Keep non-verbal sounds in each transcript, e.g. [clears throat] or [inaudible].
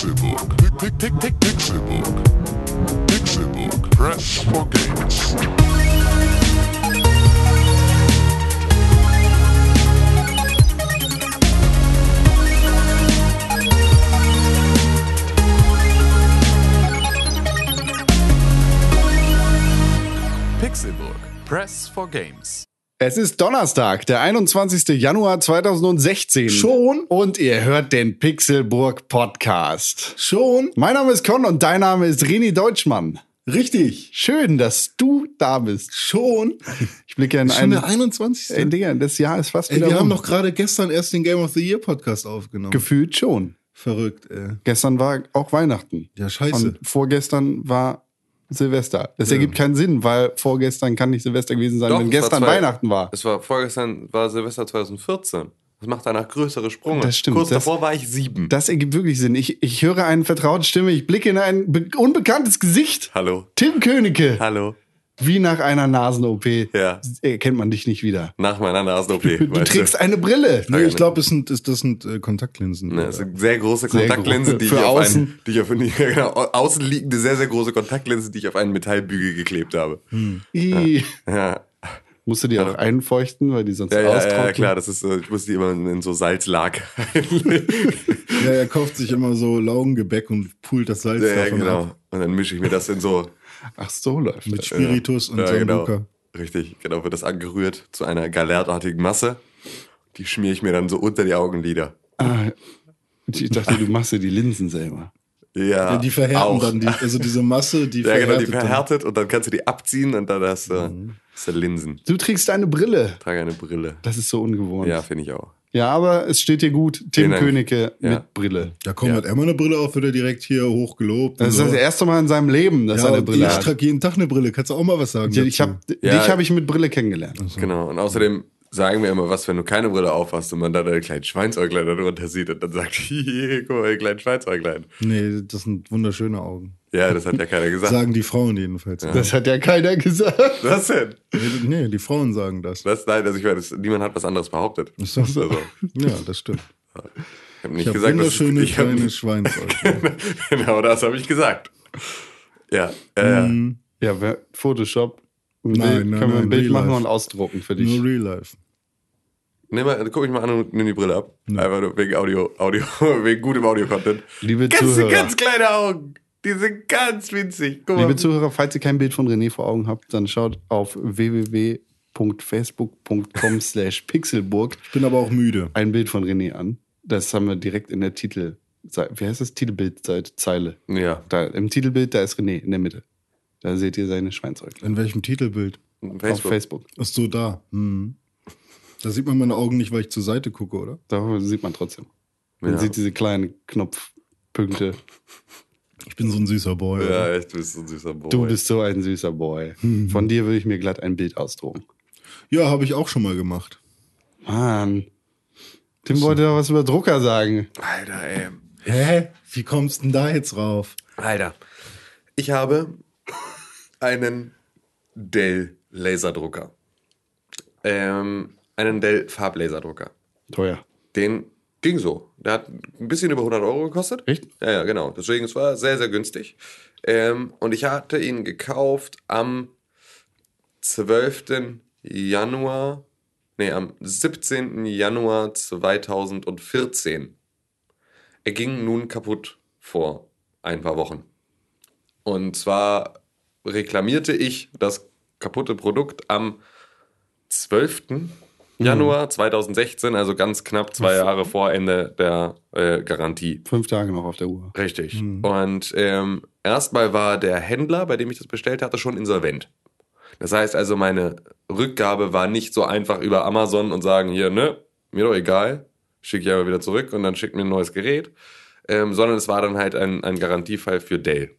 Pixelbook. Pick, Pixelbook. Pixelbook. Press for games. Pixelburg. Press for Games. Es ist Donnerstag, der 21. Januar 2016. Schon? Und ihr hört den Pixelburg Podcast. Schon? Mein Name ist Con und dein Name ist Rini Deutschmann. Richtig. Schön, dass du da bist. Schon? Ich blicke in Schon ein... der 21. Ey, Digga, das Jahr ist fast Ey, wieder wir haben rum. doch gerade gestern erst den Game of the Year Podcast aufgenommen. Gefühlt schon. Verrückt, ey. Gestern war auch Weihnachten. Ja, scheiße. Und vorgestern war Silvester. Das ergibt keinen Sinn, weil vorgestern kann nicht Silvester gewesen sein, Doch, wenn es war gestern zwei- Weihnachten war. Es war vorgestern, war Silvester 2014. Das macht danach größere Sprünge. Das stimmt, Kurz das- davor war ich sieben. Das ergibt wirklich Sinn. Ich, ich höre eine vertraute Stimme, ich blicke in ein be unbekanntes Gesicht. Hallo. Tim Königke. Hallo. Wie nach einer Nasen-OP. Ja. Erkennt man dich nicht wieder. Nach meiner Nasen-OP. Du trägst eine Brille. Nee, ich glaube, das sind, das, das sind äh, Kontaktlinsen. Ne, das sind sehr große Sehr Kontaktlinsen, die, ich auf außen. einen, die ich auf einen, [laughs] ja, genau, außen liegende sehr, sehr große Kontaktlinsen, die ich auf einen Metallbügel geklebt habe. Ih. Ja, Musst du die auch einfeuchten, weil die sonst ja, ja, austrocknen? ja, klar, das ist so, ich muss die immer in so Salzlag [laughs] Ja, er kauft sich immer so Laugengebäck und pult das Salz Ja, davon genau. ab. Und dann mische ich mir das in so Ach, so läuft Mit das. Spiritus und Ja, genau. Sambuca. Richtig, genau, wird das angerührt zu einer galertartigen Masse. Die schmiere ich mir dann so unter die Augenlider. Ah, ich dachte, du machst dir die Linsen selber. Ja, Ja, die verhärten auch. dann, die, also diese Masse, die Ja, genau, die verhärtet dann. verhärtet und dann kannst du die abziehen und dann hast du, Mhm. hast du Linsen. Du trägst eine Brille. Trage eine Brille. Das ist so ungewohnt. Ja, finde ich auch. Ja, aber es steht dir gut. Tim. Königke Ja. mit Brille. Ja, komm, hat er mal eine Brille auf, wird er direkt hier hochgelobt. Das ist so. das erste Mal in seinem Leben, dass ja, er eine Brille ich hat. trage jeden Tag eine Brille. Kannst du auch mal was sagen? Ich, ich hab, Ja. Dich habe ich mit Brille kennengelernt. Genau. Und außerdem sagen wir immer was, wenn du keine Brille aufhast und man dann deine kleinen Schweinsäuglein darunter sieht und dann sagt, hihi, [laughs] guck mal, die kleinen Schweinsäuglein. Nee, das sind wunderschöne Augen. Ja, das hat ja keiner [laughs] gesagt. Sagen die Frauen jedenfalls. Das hat ja keiner gesagt. Was denn? Nee, nee, die Frauen sagen das. Was? Nein, also ich meine, das, niemand hat was anderes behauptet. Ist das so? Also, Ja, das stimmt. ich habe nicht Ich habe gesagt, dass wunderschöne ich hab kleine nicht, Schweinsäuglein. [laughs] Genau, das habe ich gesagt. Ja, äh, Mhm. Ja, Photoshop. Ein Nein, nein, können wir ein nein, Bild machen Life. und ausdrucken für dich. Nur Real Life. nimm mal, guck mich mal an und nimm die Brille ab. Einfach nur wegen Audio, Audio, [laughs] wegen gutem Audio-Content. Liebe Ganz, Zuhörer. ganz kleine Augen. Die sind ganz winzig. Guck mal. Liebe Zuhörer, falls ihr kein Bild von René vor Augen habt, dann schaut auf www.facebook.com [laughs] slash pixelburg Ich bin aber auch müde. ein Bild von René an. Das haben wir direkt in der Titel, wie heißt das? Titelbildseite, Zeile. ja, Da, Im Titelbild, da ist René in der Mitte. Da seht ihr seine Schweinsäuglein. In welchem Titelbild? Facebook. Auf Facebook. Ach so, da. Mhm. Da sieht man meine Augen nicht, weil ich zur Seite gucke, oder? Da sieht man trotzdem. Man Ja. sieht diese kleinen Knopfpunkte. Ich bin so ein süßer Boy. Ja, oder? echt, du bist so ein süßer Boy. Du bist so ein süßer Boy. Von dir würde ich mir glatt ein Bild ausdrucken. ja habe ich auch schon mal gemacht. Mann. Tim wollte doch was über Drucker sagen. Alter, ey. Hä? Wie kommst du denn da jetzt rauf? Alter. Ich habe einen Dell Laserdrucker. Ähm, einen Dell Farblaserdrucker. Teuer. Den ging so. Der hat ein bisschen über 100 Euro gekostet. Echt? Ja, ja, genau. Deswegen, es war sehr, sehr günstig. Ähm, und ich hatte ihn gekauft am 12. Januar, nee, am 17. Januar 2014. Er ging nun kaputt vor ein paar Wochen. Und zwar reklamierte ich das kaputte Produkt am 12. Januar 2016, also ganz knapp zwei Jahre vor Ende der äh, Garantie. Fünf Tage noch auf der Uhr. Richtig. Und ähm, erstmal war der Händler, bei dem ich das bestellt hatte, schon insolvent. Das heißt also, meine Rückgabe war nicht so einfach über Amazon und sagen, hier, ne, mir doch egal, schicke ich aber wieder zurück und dann schickt mir ein neues Gerät, ähm, sondern es war dann halt ein, ein Garantiefall für Dell.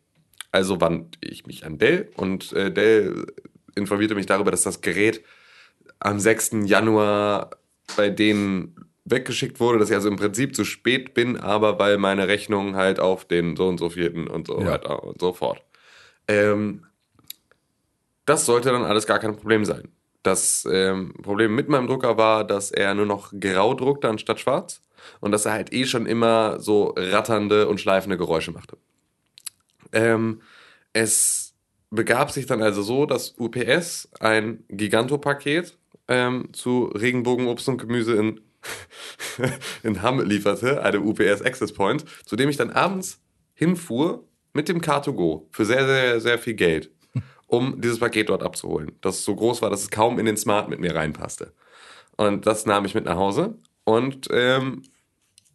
Also wandte ich mich an Dell und äh, Dell informierte mich darüber, dass das Gerät am 6. Januar bei denen weggeschickt wurde, dass ich also im Prinzip zu spät bin, aber weil meine Rechnung halt auf den so und so vierten und so Ja. weiter und so fort. Ähm, das sollte dann alles gar kein Problem sein. Das ähm, Problem mit meinem Drucker war, dass er nur noch grau druckte anstatt schwarz. und dass er halt eh schon immer so ratternde und schleifende Geräusche machte. Ähm, es begab sich dann also so, dass UPS ein Gigantopaket ähm, zu Regenbogenobst und Gemüse in, [laughs] in Hamm lieferte, eine UPS Access Point, zu dem ich dann abends hinfuhr mit dem Car2Go für sehr, sehr, sehr viel Geld, um dieses Paket dort abzuholen. Das so groß war, dass es kaum in den Smart mit mir reinpasste. Und das nahm ich mit nach Hause und ähm,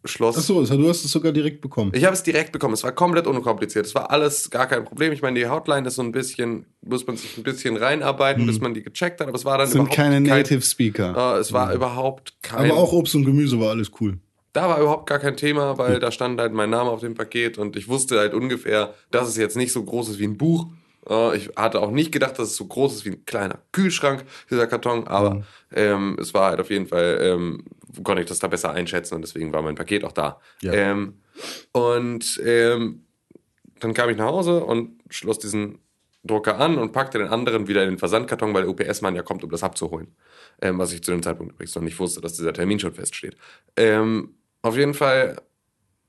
schloss. Achso, du hast es sogar direkt bekommen. Ich habe es direkt bekommen. Es war komplett unkompliziert. Es war alles gar kein Problem. Ich meine, die Hotline ist so ein bisschen, muss man sich ein bisschen reinarbeiten, bis man die gecheckt hat. Aber es war dann Das sind keine kein, Native Speaker. Äh, es war überhaupt kein. Aber auch Obst und Gemüse war alles cool. Da war überhaupt gar kein Thema, weil da stand halt mein Name auf dem Paket und ich wusste halt ungefähr, dass es jetzt nicht so groß ist wie ein Buch. Äh, Ich hatte auch nicht gedacht, dass es so groß ist wie ein kleiner Kühlschrank, dieser Karton, aber ähm, es war halt auf jeden Fall, ähm, konnte ich das da besser einschätzen und deswegen war mein Paket auch da. Ja. Ähm, und ähm, dann kam ich nach Hause und schloss diesen Drucker an und packte den anderen wieder in den Versandkarton, weil der UPS-Mann ja kommt, um das abzuholen. Ähm, was ich zu dem Zeitpunkt übrigens noch nicht wusste, dass dieser Termin schon feststeht. Ähm, auf jeden Fall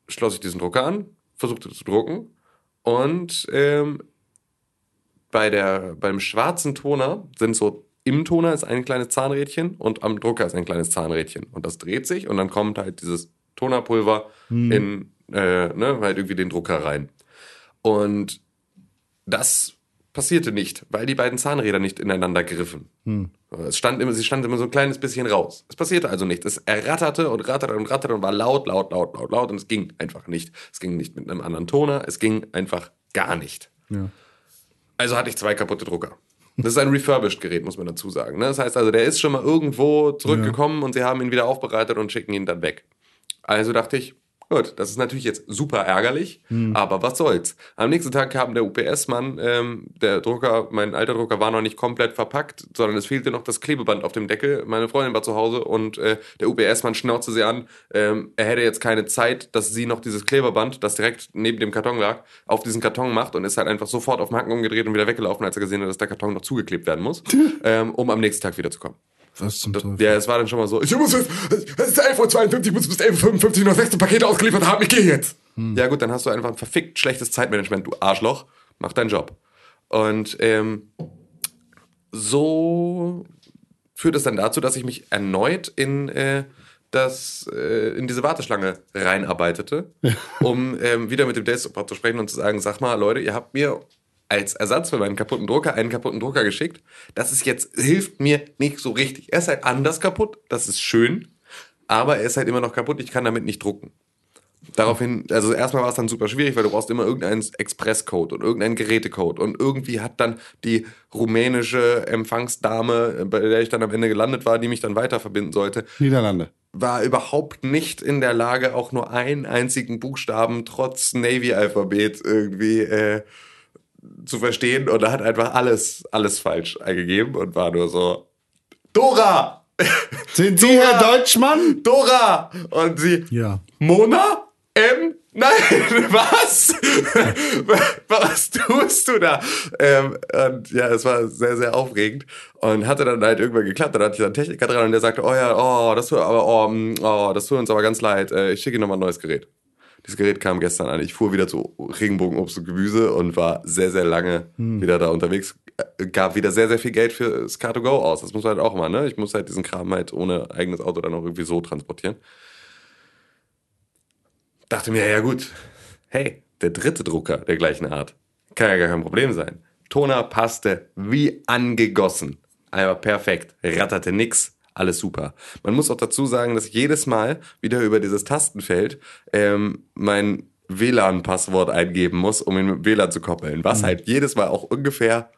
schloss ich diesen Drucker an, versuchte zu drucken und ähm, bei der, beim schwarzen Toner sind so im Toner ist ein kleines Zahnrädchen und am Drucker ist ein kleines Zahnrädchen. Und das dreht sich und dann kommt halt dieses Tonerpulver in äh, ne, halt irgendwie den Drucker rein. Und das passierte nicht, weil die beiden Zahnräder nicht ineinander griffen. Es stand immer, sie stand immer so ein kleines bisschen raus. Es passierte also nicht. Es erratterte und ratterte und ratterte und war laut, laut, laut, laut, laut und es ging einfach nicht. Es ging nicht mit einem anderen Toner, es ging einfach gar nicht. Ja. Also hatte ich zwei kaputte Drucker. Das ist ein Refurbished-Gerät, muss man dazu sagen. ne? Das heißt also, der ist schon mal irgendwo zurückgekommen und sie haben ihn wieder aufbereitet und schicken ihn dann weg. Also dachte ich, gut, das ist natürlich jetzt super ärgerlich, aber was soll's. Am nächsten Tag kam der UPS-Mann, ähm, der Drucker, mein alter Drucker war noch nicht komplett verpackt, sondern es fehlte noch das Klebeband auf dem Deckel. Meine Freundin war zu Hause und äh, der UPS-Mann schnauzte sie an, ähm, er hätte jetzt keine Zeit, dass sie noch dieses Klebeband, das direkt neben dem Karton lag, auf diesen Karton macht und ist halt einfach sofort auf den Haken umgedreht und wieder weggelaufen, als er gesehen hat, dass der Karton noch zugeklebt werden muss, [laughs] ähm, um am nächsten Tag wiederzukommen. Was zum Teufel? Ja, es war dann schon mal so, ich muss jetzt, es ist 11.52 Uhr, ich muss bis 11.55 Uhr noch sechste Pakete ausgeliefert haben, ich gehe jetzt. Ja gut, dann hast du einfach ein verfickt schlechtes Zeitmanagement, du Arschloch, mach deinen Job. Und ähm, so führt es dann dazu, dass ich mich erneut in äh, das äh, in diese Warteschlange reinarbeitete, [laughs] um ähm, wieder mit dem Desk Support zu sprechen und zu sagen, sag mal, Leute, ihr habt mir als Ersatz für meinen kaputten Drucker einen kaputten Drucker geschickt. Das ist jetzt, hilft mir nicht so richtig. Er ist halt anders kaputt, das ist schön, aber er ist halt immer noch kaputt, ich kann damit nicht drucken. Daraufhin, also erstmal war es dann super schwierig, weil du brauchst immer irgendeinen Expresscode und irgendeinen Gerätecode und irgendwie hat dann die rumänische Empfangsdame, bei der ich dann am Ende gelandet war, die mich dann weiter verbinden sollte, Niederlande. war überhaupt nicht in der Lage, auch nur einen einzigen Buchstaben trotz Navy-Alphabet irgendwie äh, zu verstehen und hat einfach alles, alles falsch eingegeben und war nur so, Dora! [laughs] Sind Sie Herr Deutschmann? Dora! Und sie, Ja. Mona? M? Nein, [laughs] was? [laughs] was tust du da? Ähm, und ja, es war sehr, sehr aufregend und hatte dann halt irgendwann geklappt. Dann hatte ich einen Techniker dran und der sagte, oh ja, oh, das tut aber, oh, mm, oh, das tut uns aber ganz leid. Äh, Ich schicke Ihnen nochmal ein neues Gerät. Dieses Gerät kam gestern an. Ich fuhr wieder zu Regenbogenobst und Gemüse und war sehr, sehr lange wieder da unterwegs. Äh, Gab wieder sehr, sehr viel Geld für das Car2Go aus. Das muss man halt auch mal, ne? Ich muss halt diesen Kram halt ohne eigenes Auto dann auch irgendwie so transportieren dachte mir, ja gut, hey, der dritte Drucker der gleichen Art. Kann ja gar kein Problem sein. Toner passte wie angegossen. Einfach perfekt. Ratterte nix. Alles super. Man muss auch dazu sagen, dass jedes Mal wieder über dieses Tastenfeld ähm, mein WLAN-Passwort eingeben muss, um ihn mit WLAN zu koppeln. Was halt jedes Mal auch ungefähr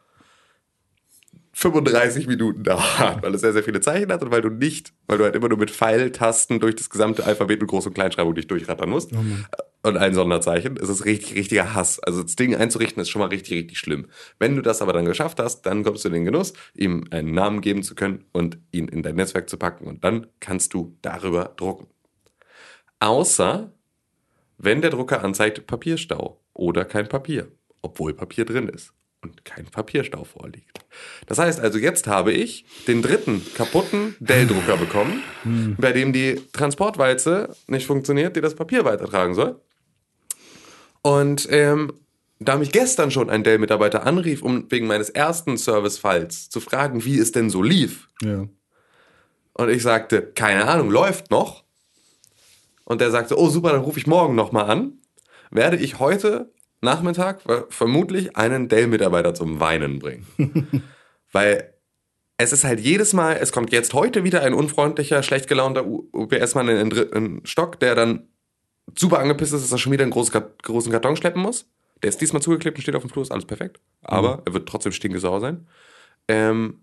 35 Minuten [laughs] dauert, weil es sehr, sehr viele Zeichen hat und weil du nicht, weil du halt immer nur mit Pfeiltasten durch das gesamte Alphabet mit Groß- und Kleinschreibung dich durchrattern musst. Und ein Sonderzeichen. Es ist richtig, richtiger Hass. Also das Ding einzurichten ist schon mal richtig, richtig schlimm. Wenn du das aber dann geschafft hast, dann kommst du in den Genuss, ihm einen Namen geben zu können und ihn in dein Netzwerk zu packen und dann kannst du darüber drucken. Außer, wenn der Drucker anzeigt Papierstau oder kein Papier, obwohl Papier drin ist. und kein Papierstau vorliegt. Das heißt also, jetzt habe ich den dritten kaputten Dell-Drucker bekommen, bei dem die Transportwalze nicht funktioniert, die das Papier weitertragen soll. Und ähm, da mich gestern schon ein Dell-Mitarbeiter anrief, um wegen meines ersten Servicefalls zu fragen, wie es denn so lief, Ja. und ich sagte, keine Ahnung, läuft noch. Und der sagte, oh super, dann rufe ich morgen nochmal an. Werde ich heute Nachmittag ver- vermutlich einen Dell-Mitarbeiter zum Weinen bringen. [laughs] Weil es ist halt jedes Mal, es kommt jetzt heute wieder ein unfreundlicher, schlecht gelaunter UPS-Mann in den dritten Stock, der dann super angepisst ist, dass er schon wieder einen großen, Kart- großen Karton schleppen muss. Der ist diesmal zugeklebt und steht auf dem Flur, ist alles perfekt. Aber er wird trotzdem stinkesauer sein. Ähm,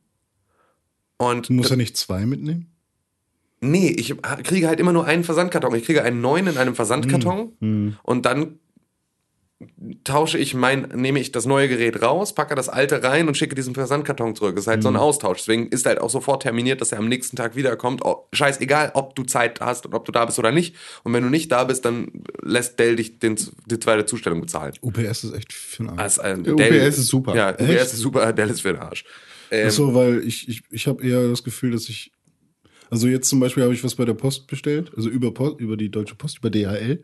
und Muss er nicht zwei mitnehmen? Nee, ich kriege halt immer nur einen Versandkarton. Ich kriege einen neuen in einem Versandkarton und dann tausche ich mein, nehme ich das neue Gerät raus, packe das alte rein und schicke diesen Versandkarton zurück. Das ist halt so ein Austausch. Deswegen ist halt auch sofort terminiert, dass er am nächsten Tag wiederkommt. Oh, scheißegal, ob du Zeit hast und ob du da bist oder nicht. Und wenn du nicht da bist, dann lässt Dell dich den, die zweite Zustellung bezahlen. UPS ist echt für den Arsch. Ähm, Der Dell- UPS ist super. Ja, UPS ist super, Dell ist für den Arsch. Ähm, so, weil ich, ich, ich habe eher das Gefühl, dass ich. Also jetzt zum Beispiel habe ich was bei der Post bestellt, also über, Post, über die Deutsche Post, über DHL.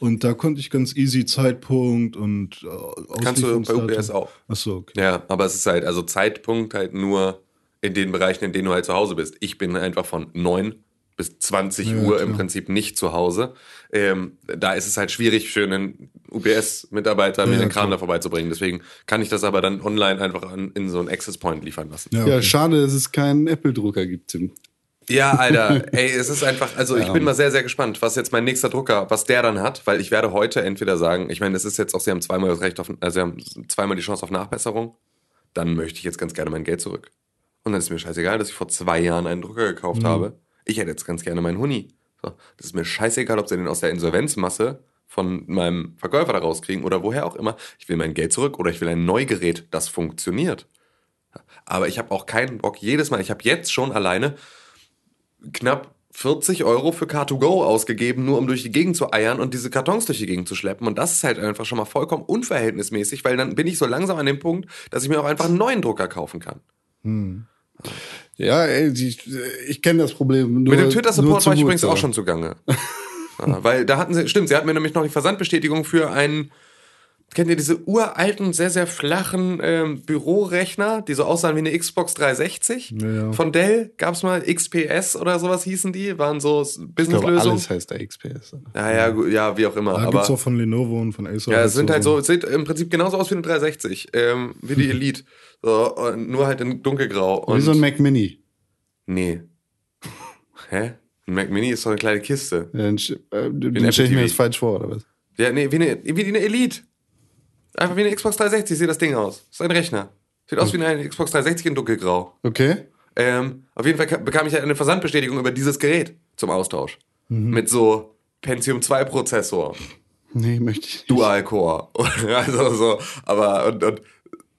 Und da konnte ich ganz easy Zeitpunkt und äh, Kannst du bei UPS auch. Ach so, okay. Ja, aber es ist halt, also Zeitpunkt halt nur in den Bereichen, in denen du halt zu Hause bist. Ich bin einfach von 9 bis 20 Ja, Uhr im klar. Prinzip nicht zu Hause. Ähm, da ist es halt schwierig für einen UPS-Mitarbeiter, mir Ja, den Kram klar. da vorbeizubringen. Deswegen kann ich das aber dann online einfach an, in so einen Access Point liefern lassen. Ja, Ja, okay. schade, dass es keinen Apple-Drucker gibt, Tim. Ja, [laughs] Alter, ey, es ist einfach, also ich bin mal sehr, sehr gespannt, was jetzt mein nächster Drucker, was der dann hat, weil ich werde heute entweder sagen, ich meine, es ist jetzt auch, sie haben zweimal das Recht auf, also sie haben zweimal die Chance auf Nachbesserung, dann möchte ich jetzt ganz gerne mein Geld zurück. Und dann ist mir scheißegal, dass ich vor zwei Jahren einen Drucker gekauft habe. Ich hätte jetzt ganz gerne meinen Huni. So, das ist mir scheißegal, ob sie den aus der Insolvenzmasse von meinem Verkäufer da rauskriegen oder woher auch immer. Ich will mein Geld zurück oder ich will ein Neugerät, das funktioniert. Aber ich habe auch keinen Bock jedes Mal. Ich habe jetzt schon alleine knapp 40 Euro für Car2Go ausgegeben, nur um durch die Gegend zu eiern und diese Kartons durch die Gegend zu schleppen. Und das ist halt einfach schon mal vollkommen unverhältnismäßig, weil dann bin ich so langsam an dem Punkt, dass ich mir auch einfach einen neuen Drucker kaufen kann. Ja, ey, ich, ich kenne das Problem. Nur, Mit dem Twitter-Support war ich übrigens auch schon zugange. [laughs] ja, weil da hatten sie, stimmt, sie hatten mir nämlich noch die Versandbestätigung für einen, kennt ihr diese uralten, sehr, sehr flachen ähm, Bürorechner, die so aussahen wie eine Xbox 360? Ja, ja. Von Dell gab's mal XPS oder sowas hießen die, waren so Businesslösungen. alles heißt da XPS. Ja, ja, ja, wie auch immer. Da aber gibt's auch von Lenovo und von Acer. ja, es sind halt so, es sieht im Prinzip genauso aus wie eine 360, ähm, wie die [laughs] Elite. So, nur halt in dunkelgrau. Wie Und so ein Mac Mini. nee. [laughs] Hä? Ein Mac Mini ist doch eine kleine Kiste. Ja, Dann, äh, stelle ich mir das falsch vor, oder was? Ja, nee, wie eine, wie eine Elite. Einfach wie eine Xbox 360 sieht das Ding aus. Das ist ein Rechner. Sieht aus wie eine Xbox 360 in dunkelgrau. Okay. Ähm, auf jeden Fall ka- bekam ich halt eine Versandbestätigung über dieses Gerät zum Austausch. Mit so Pentium 2 Prozessor. Nee, möchte ich nicht. Dual-Core. [laughs] also so, aber und, und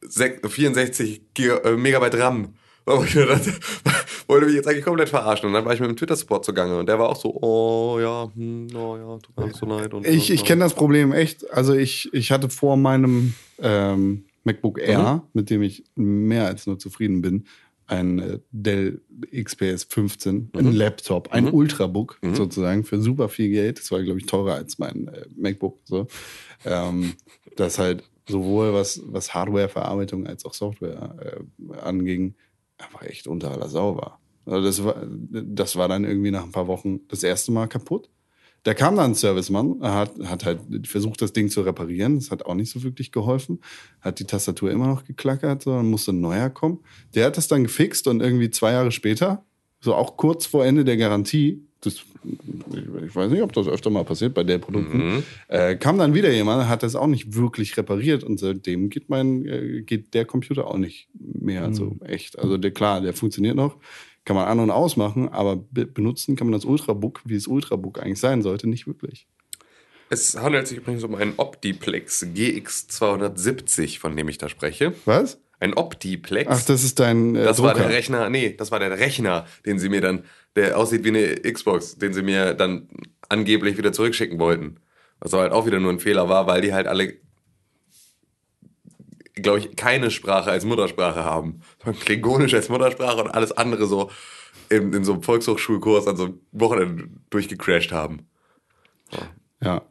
sech- 64 Giga, äh, Megabyte RAM. Wo ich mir dachte, [laughs] wollte mich jetzt eigentlich komplett verarschen. Und dann war ich mit dem Twitter-Support zugange und der war auch so, oh ja, hm, oh ja, tut mir alles so leid. Und, Ich, und, ich kenne das Problem echt. Also ich, ich hatte vor meinem ähm, MacBook Air, mit dem ich mehr als nur zufrieden bin, ein äh, Dell XPS 15, ein Laptop, ein Ultrabook sozusagen für super viel Geld. Das war, glaube ich, teurer als mein äh, MacBook. So. Ähm, das halt sowohl was, was Hardware-Verarbeitung als auch Software äh, anging, einfach echt unter aller Sau war. Also das war. Das war dann irgendwie nach ein paar Wochen das erste Mal kaputt. Da kam dann ein Servicemann, er hat, hat halt versucht, das Ding zu reparieren. Das hat auch nicht so wirklich geholfen. Hat die Tastatur immer noch geklackert, so, dann musste ein neuer kommen. Der hat das dann gefixt und irgendwie zwei Jahre später, so auch kurz vor Ende der Garantie, das, ich- weiß nicht, ob das öfter mal passiert bei Dell-Produkten, äh, kam dann wieder jemand, hat das auch nicht wirklich repariert und seitdem geht mein, äh, geht der Computer auch nicht mehr so echt. Also der, klar, der funktioniert noch, kann man an- und ausmachen, aber be benutzen kann man das Ultrabook, wie es Ultrabook eigentlich sein sollte, nicht wirklich. Es handelt sich übrigens um einen Optiplex GX270, von dem ich da spreche. Was? Ein Optiplex. Ach, das ist dein äh, das war Drucker. der Rechner, nee, das war der Rechner, den sie mir dann, der aussieht wie eine Xbox, den sie mir dann angeblich wieder zurückschicken wollten. Was aber halt auch wieder nur ein Fehler war, weil die halt alle glaube ich, keine Sprache als Muttersprache haben. Sondern Klingonisch als Muttersprache und alles andere so in, in so einem Volkshochschulkurs an so einem Wochenende durchgecrashed haben. Ja.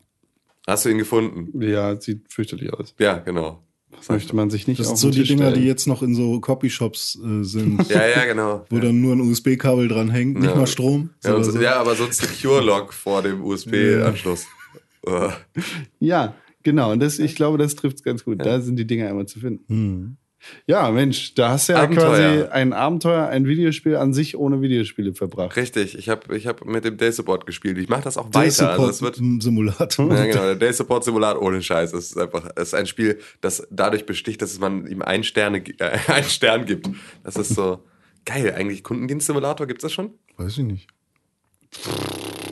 Hast du ihn gefunden? Ja, sieht fürchterlich aus. Ja, genau. Das möchte man sich nicht Das auf sind so den die Dinger, stellen. die jetzt noch in so Copyshops äh, sind, [laughs] Ja, ja, genau. wo dann nur ein USB-Kabel dran hängt, nicht Ja. mal Strom. Ja, so. ja, aber so ein Secure-Lock vor dem USB-Anschluss. Ja, genau. Und das, ich glaube, das trifft es ganz gut. Da sind die Dinger immer zu finden. Hm. Ja, Mensch, da hast du ja Abenteuer. quasi ein Abenteuer, ein Videospiel an sich ohne Videospiele verbracht. Richtig, ich habe ich hab mit dem Day Support gespielt. Ich mache das auch weiter. Also es wird, Simulator. Ja, genau. Der Day Support Simulator ohne Scheiß. Es ist einfach, es ist ein Spiel, das dadurch besticht, dass man ihm einen, Sterne, äh, [laughs] einen Stern gibt. Das ist so geil. Eigentlich Kundendienst-Simulator gibt's das schon? Weiß ich nicht.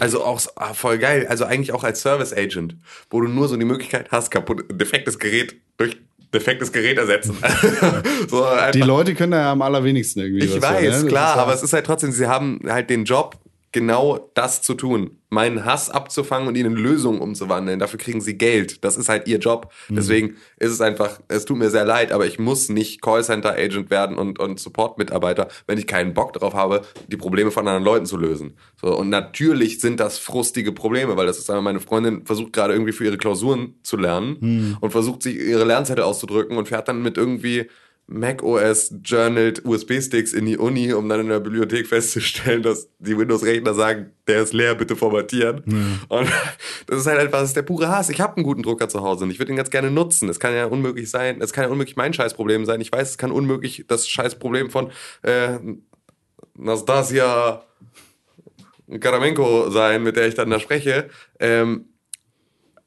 Also auch ah, voll geil. Also eigentlich auch als Service Agent, wo du nur so die Möglichkeit hast, kaputt, defektes Gerät durch defektes Gerät ersetzen. [laughs] so Die Leute können da ja am allerwenigsten irgendwie. Ich was weiß, für, ne? Klar, ja- aber es ist halt trotzdem, sie haben halt den Job, genau das zu tun. Meinen Hass abzufangen und ihn in Lösungen umzuwandeln. Dafür kriegen sie Geld. Das ist halt ihr Job. Mhm. Deswegen ist es einfach, es tut mir sehr leid, aber ich muss nicht Callcenter-Agent werden und, und Support-Mitarbeiter, wenn ich keinen Bock darauf habe, die Probleme von anderen Leuten zu lösen. So, und natürlich sind das frustige Probleme, weil das ist einmal meine Freundin versucht gerade irgendwie für ihre Klausuren zu lernen und versucht sich ihre Lernzettel auszudrücken und fährt dann mit irgendwie Mac OS journaled USB-Sticks in die Uni, um dann in der Bibliothek festzustellen, dass die Windows-Rechner sagen, der ist leer, bitte formatieren. Und das ist halt einfach, das ist der pure Hass. Ich habe einen guten Drucker zu Hause und ich würde ihn ganz gerne nutzen. Es kann ja unmöglich sein, es kann ja unmöglich mein Scheißproblem sein. Ich weiß, es kann unmöglich das Scheißproblem von äh, Nastasia Karamenko sein, mit der ich dann da spreche. Ähm,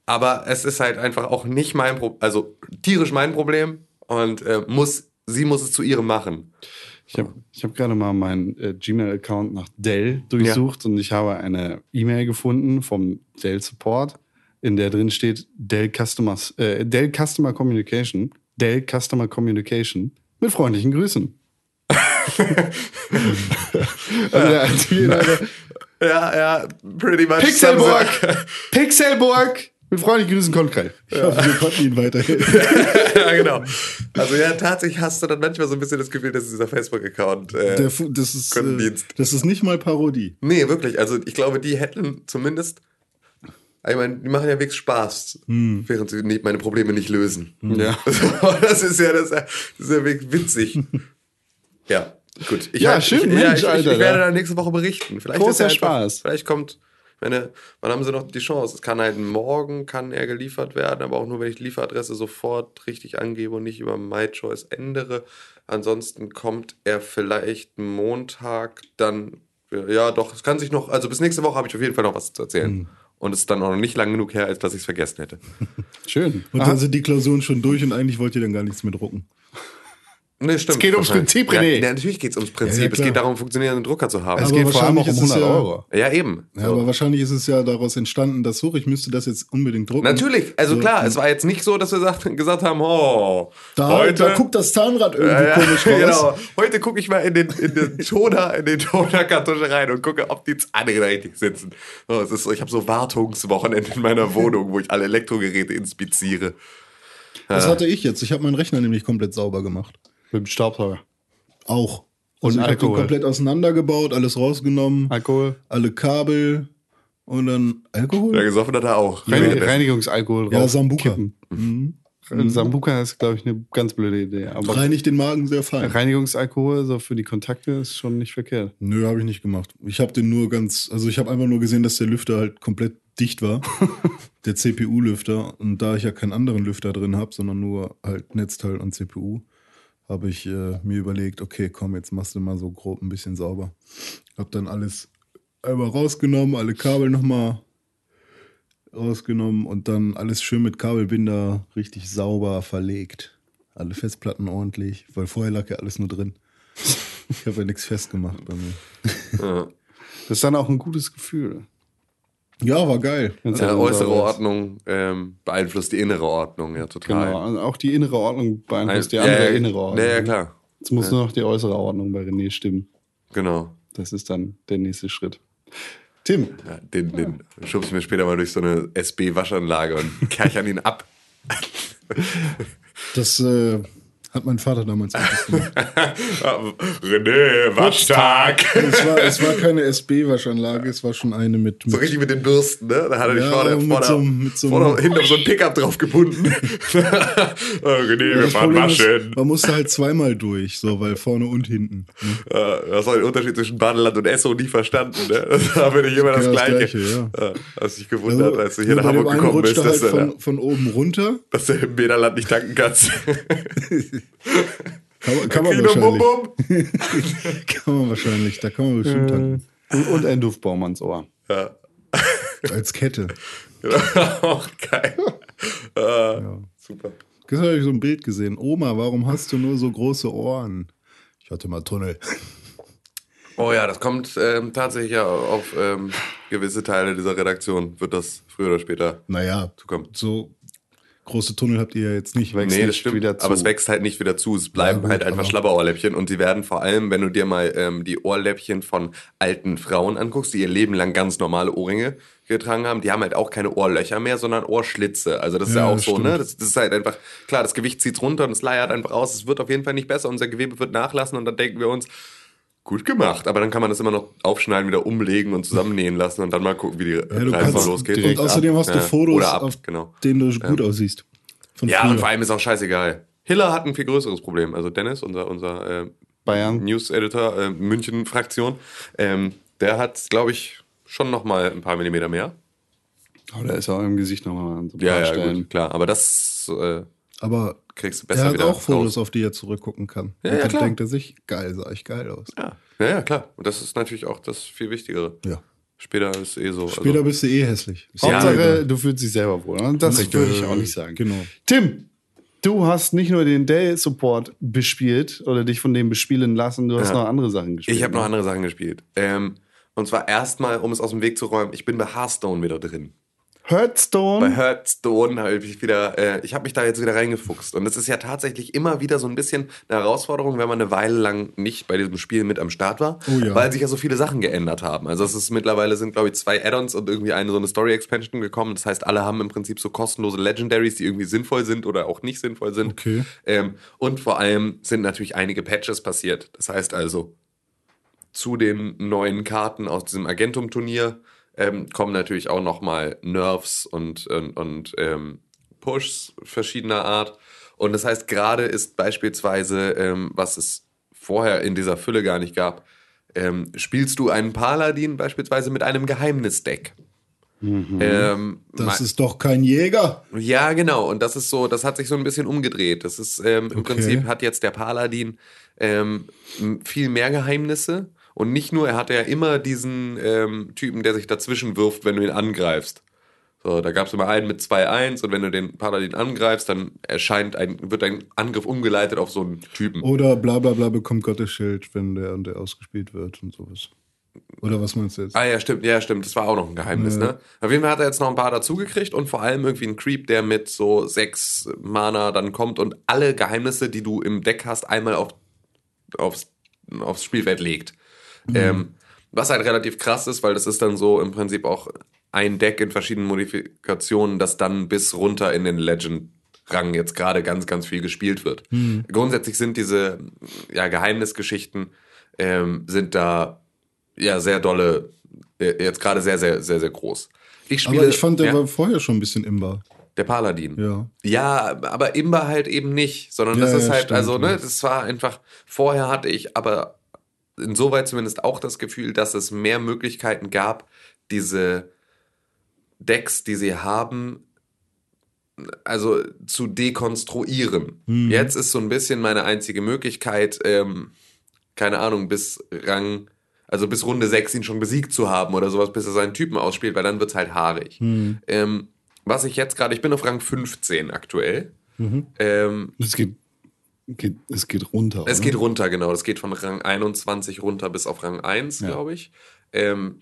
aber es ist halt einfach auch nicht mein Problem, also tierisch mein Problem und äh, muss, sie muss es zu ihrem machen. Ich habe hab gerade mal meinen äh, Gmail-Account nach Dell durchsucht und ich habe eine E-Mail gefunden vom Dell Support, in der drin steht Dell, Customers, äh, Dell Customer Communication. Dell Customer Communication mit freundlichen Grüßen. [laughs] also Ja, ja, pretty much. Pixelburg! Pixelburg! Mit freundlichen Grüßen, Konkret. Ich hoffe, wir konnten Ihnen weiterhelfen. [laughs] ja, genau. Also ja, tatsächlich hast du dann manchmal so ein bisschen das Gefühl, dass dieser Facebook-Account. Äh, das, ist, äh, das ist nicht mal Parodie. nee, wirklich. Also ich glaube, die hätten zumindest. Ich meine, die machen ja wirklich Spaß, während sie nicht, meine Probleme nicht lösen. Ja. [laughs] das ist ja das, das ist ja wirklich witzig. ja, gut. Ich Ja, halt- schön, ich, Mensch, ja, ich, Alter, Ich, ich werde ja. dann nächste Woche berichten. Vielleicht Großer ist ja einfach, Spaß. Vielleicht kommt, meine, wann haben sie noch die Chance? Es kann halt morgen, kann er geliefert werden, aber auch nur, wenn ich die Lieferadresse sofort richtig angebe und nicht über MyChoice ändere. Ansonsten kommt er vielleicht Montag dann, ja doch, es kann sich noch, also bis nächste Woche habe ich auf jeden Fall noch was zu erzählen. Und es ist dann auch noch nicht lang genug her, als dass ich es vergessen hätte. [laughs] Schön. Und Aha. dann sind die Klausuren schon durch und eigentlich wollt ihr dann gar nichts mehr drucken. Nee, stimmt. Es geht ums Prinzip, ja, René. ja, natürlich geht es ums Ja, Prinzip. ja, es geht darum, funktionierenden Drucker zu haben. Es Aber geht vor allem auch um wahrscheinlich ist es 100 ja- Euro. ja, eben. Ja, So. aber wahrscheinlich ist es ja daraus entstanden, dass so, ich müsste das jetzt unbedingt drucken. Natürlich, also So, klar, es war jetzt nicht so, dass wir sagt, [laughs] gesagt haben, oh, Da, heute, da guckt das Zahnrad irgendwie ja, ja, komisch [laughs] raus. genau. Heute gucke ich mal in den, in den Toner, in den Tonerkartusche rein und gucke, ob die Zahne richtig sitzen. So, es ist so, ich habe so Wartungswochenende in meiner Wohnung, wo ich alle Elektrogeräte inspiziere. Das hatte ich jetzt. Ich habe meinen Rechner nämlich komplett sauber gemacht. Mit dem Staubsauger. Auch. Und Also ich habe den Alkohol. komplett auseinandergebaut, alles rausgenommen, Alkohol. alle Kabel und dann Alkohol? Ja, gesoffen hat er auch. Rein Reinigungsalkohol drauf. Ja, Sambuka. kippen. Mhm. Sambuka ist, glaube ich, eine ganz blöde Idee. Aber Reinigt den Magen sehr fein. Reinigungsalkohol so für die Kontakte ist schon nicht verkehrt. Nö, habe ich nicht gemacht. Ich habe den nur ganz, also ich habe einfach nur gesehen, dass der Lüfter halt komplett dicht war. [laughs] der CPU-Lüfter. Und da ich ja keinen anderen Lüfter drin habe, sondern nur halt Netzteil und CPU, habe ich äh, mir überlegt, okay, komm, jetzt machst du mal so grob ein bisschen sauber. Hab dann alles einmal rausgenommen, alle Kabel nochmal rausgenommen und dann alles schön mit Kabelbinder richtig sauber verlegt. Alle Festplatten ordentlich, weil vorher lag ja alles nur drin. Ich habe ja nichts festgemacht bei mir. Ja. [laughs] Das ist dann auch ein gutes Gefühl. Ja, war geil. wenn's Ja, äußere. Ordnung ähm, beeinflusst die innere Ordnung, ja, total. Genau. Und auch die innere Ordnung beeinflusst die andere ja, innere Ordnung. Ja, ja, klar. Jetzt muss nur noch die äußere Ordnung bei René stimmen. Genau. Das ist dann der nächste Schritt. Tim, Ja, den, den schubst mir später mal durch so eine SB-Waschanlage und kerchern ihn ab. Das, äh, Hat mein Vater damals. [laughs] René, Waschtag. es, war, es war keine [laughs] SB-Waschanlage, es war schon eine mit. So mit richtig mit den Bürsten, ne? Da hat er dich Ja, vorne, mit vorne, so mit so vorne hinter so ein Pickup drauf gebunden. [laughs] oh, René, wir das fahren waschen. man musste halt zweimal durch, so, weil vorne und hinten. Ne? Du hast auch den Unterschied zwischen Badeland und Esso nie verstanden, ne? Das war für dich immer das das Gleiche. Gleiche, ja. Hast dich gewundert, als du hier nach Hamburg gekommen bist, dass, halt du, von, von oben runter. dass du im Bäderland nicht tanken kannst. Kann man, kann man, Kino, bum, wahrscheinlich, bum. [laughs] kann man wahrscheinlich, da kann man bestimmt tanken. Und, und ein Duftbaum ans Ohr. Ja, [laughs] Als Kette. genau. [laughs] Auch geil. Ah, Super. Gestern habe ich so ein Bild gesehen. Oma, warum hast du nur so große Ohren? Ich hatte mal Tunnel. Oh ja, das kommt ähm, tatsächlich ja auf ähm, gewisse Teile dieser Redaktion, wird das früher oder später Naja, zukommen. so große Tunnel habt ihr ja jetzt nicht. Wächst Nee, das stimmt. wieder zu. Aber es wächst halt nicht wieder zu. Es bleiben Ja, halt einfach Schlabberohrläppchen und sie werden vor allem, wenn du dir mal ähm, die Ohrläppchen von alten Frauen anguckst, die ihr Leben lang ganz normale Ohrringe getragen haben, die haben halt auch keine Ohrlöcher mehr, sondern Ohrschlitze. Also das ist ja, Ja, auch so, ne? stimmt. Das, das ist halt einfach, klar, das Gewicht zieht runter und es leiert einfach aus. Es wird auf jeden Fall nicht besser, unser Gewebe wird nachlassen und dann denken wir uns, gut gemacht. Aber dann kann man das immer noch aufschneiden, wieder umlegen und zusammennähen lassen und dann mal gucken, wie die Ja, Reise losgeht. und außerdem hast du Ja, Fotos, oder ab, auf genau. denen du gut aussiehst. Von Ja, früher. und vor allem ist auch scheißegal. Hiller hat ein viel größeres Problem. Also Dennis, unser, unser äh, Bayern. News-Editor, äh, München-Fraktion, ähm, der hat, glaube ich, schon noch mal ein paar Millimeter mehr. Oh, da ist auch im Gesicht nochmal an so ein Ja, paar ja, Stellen. gut, klar. Aber das äh, Aber kriegst du er besser hat wieder auch Fotos, raus. auf die er zurückgucken kann. Ja, und ja, dann klar. denkt er sich, geil, sah ich geil aus. Ja. ja, ja, klar. Und das ist natürlich auch das viel Wichtigere. Ja. Später ist eh so. Später also, bist du eh hässlich. Ja, Hauptsache, egal. du fühlst dich selber wohl. Und das Richtig. würde ich auch nicht sagen. Genau. Tim, du hast nicht nur den Dell-Support bespielt oder dich von dem bespielen lassen, du hast Ja. noch andere Sachen gespielt. ich habe noch ne? andere Sachen gespielt. Ähm, und zwar erstmal, um es aus dem Weg zu räumen, ich bin bei Hearthstone wieder drin. Hearthstone. Bei Hearthstone habe ich wieder, äh, ich habe mich da jetzt wieder reingefuchst. Und es ist ja tatsächlich immer wieder so ein bisschen eine Herausforderung, wenn man eine Weile lang nicht bei diesem Spiel mit am Start war, Oh ja. weil sich ja so viele Sachen geändert haben. Also es ist mittlerweile sind, glaube ich, zwei Add-ons und irgendwie eine so eine Story-Expansion gekommen. Das heißt, alle haben im Prinzip so kostenlose Legendaries, die irgendwie sinnvoll sind oder auch nicht sinnvoll sind. Okay. Ähm, und vor allem sind natürlich einige Patches passiert. Das heißt also, zu den neuen Karten aus diesem Agentum-Turnier ähm, kommen natürlich auch nochmal Nerfs und, und, und ähm, Pushs verschiedener Art. Und das heißt, gerade ist beispielsweise, ähm, was es vorher in dieser Fülle gar nicht gab, ähm, spielst du einen Paladin beispielsweise mit einem Geheimnisdeck. Ähm, Das ist doch kein Jäger. ja, genau. Und das ist so, das hat sich so ein bisschen umgedreht. Das ist ähm, im Okay. Prinzip hat jetzt der Paladin ähm, viel mehr Geheimnisse. Und nicht nur, er hat ja immer diesen ähm, Typen, der sich dazwischen wirft, wenn du ihn angreifst. So, da gab es immer einen mit 2-1 und wenn du den Paladin angreifst, dann erscheint ein, wird ein Angriff umgeleitet auf so einen Typen. Oder bla bla bla bekommt Gottes Schild, wenn der und der ausgespielt wird und sowas. Oder was meinst du jetzt? Ah ja, stimmt, ja, stimmt. Das war auch noch ein Geheimnis, Ja. ne? Auf jeden Fall hat er jetzt noch ein paar dazugekriegt und vor allem irgendwie ein Creep, der mit so sechs Mana dann kommt und alle Geheimnisse, die du im Deck hast, einmal auf, aufs, aufs Spielfeld legt. Ähm, was halt relativ krass ist, weil das ist dann so im Prinzip auch ein Deck in verschiedenen Modifikationen, das dann bis runter in den Legend-Rang jetzt gerade ganz, ganz viel gespielt wird. Grundsätzlich sind diese ja, Geheimnisgeschichten ähm, sind da ja sehr dolle, äh, jetzt gerade sehr, sehr, sehr, sehr groß. Ich spiele, Aber ich fand, der ja, war vorher schon ein bisschen imbar. der Paladin. Ja. Ja, aber Imba halt eben nicht, sondern Ja, das ist ja, halt, stimmt, also, ne, das war einfach, vorher hatte ich aber insoweit zumindest auch das Gefühl, dass es mehr Möglichkeiten gab, diese Decks, die sie haben, also zu dekonstruieren. Hm. Jetzt ist so ein bisschen meine einzige Möglichkeit, ähm, keine Ahnung, bis Rang, also bis Runde 6 ihn schon besiegt zu haben oder sowas, bis er seinen Typen ausspielt, weil dann wird's halt haarig. Hm. Ähm, was ich jetzt gerade, ich bin auf Rang 15 aktuell. Mhm. Ähm, Es geht, geht, es geht runter. es oder? geht runter, genau. Das geht von Rang 21 runter bis auf Rang 1, Ja. glaube ich. Ähm,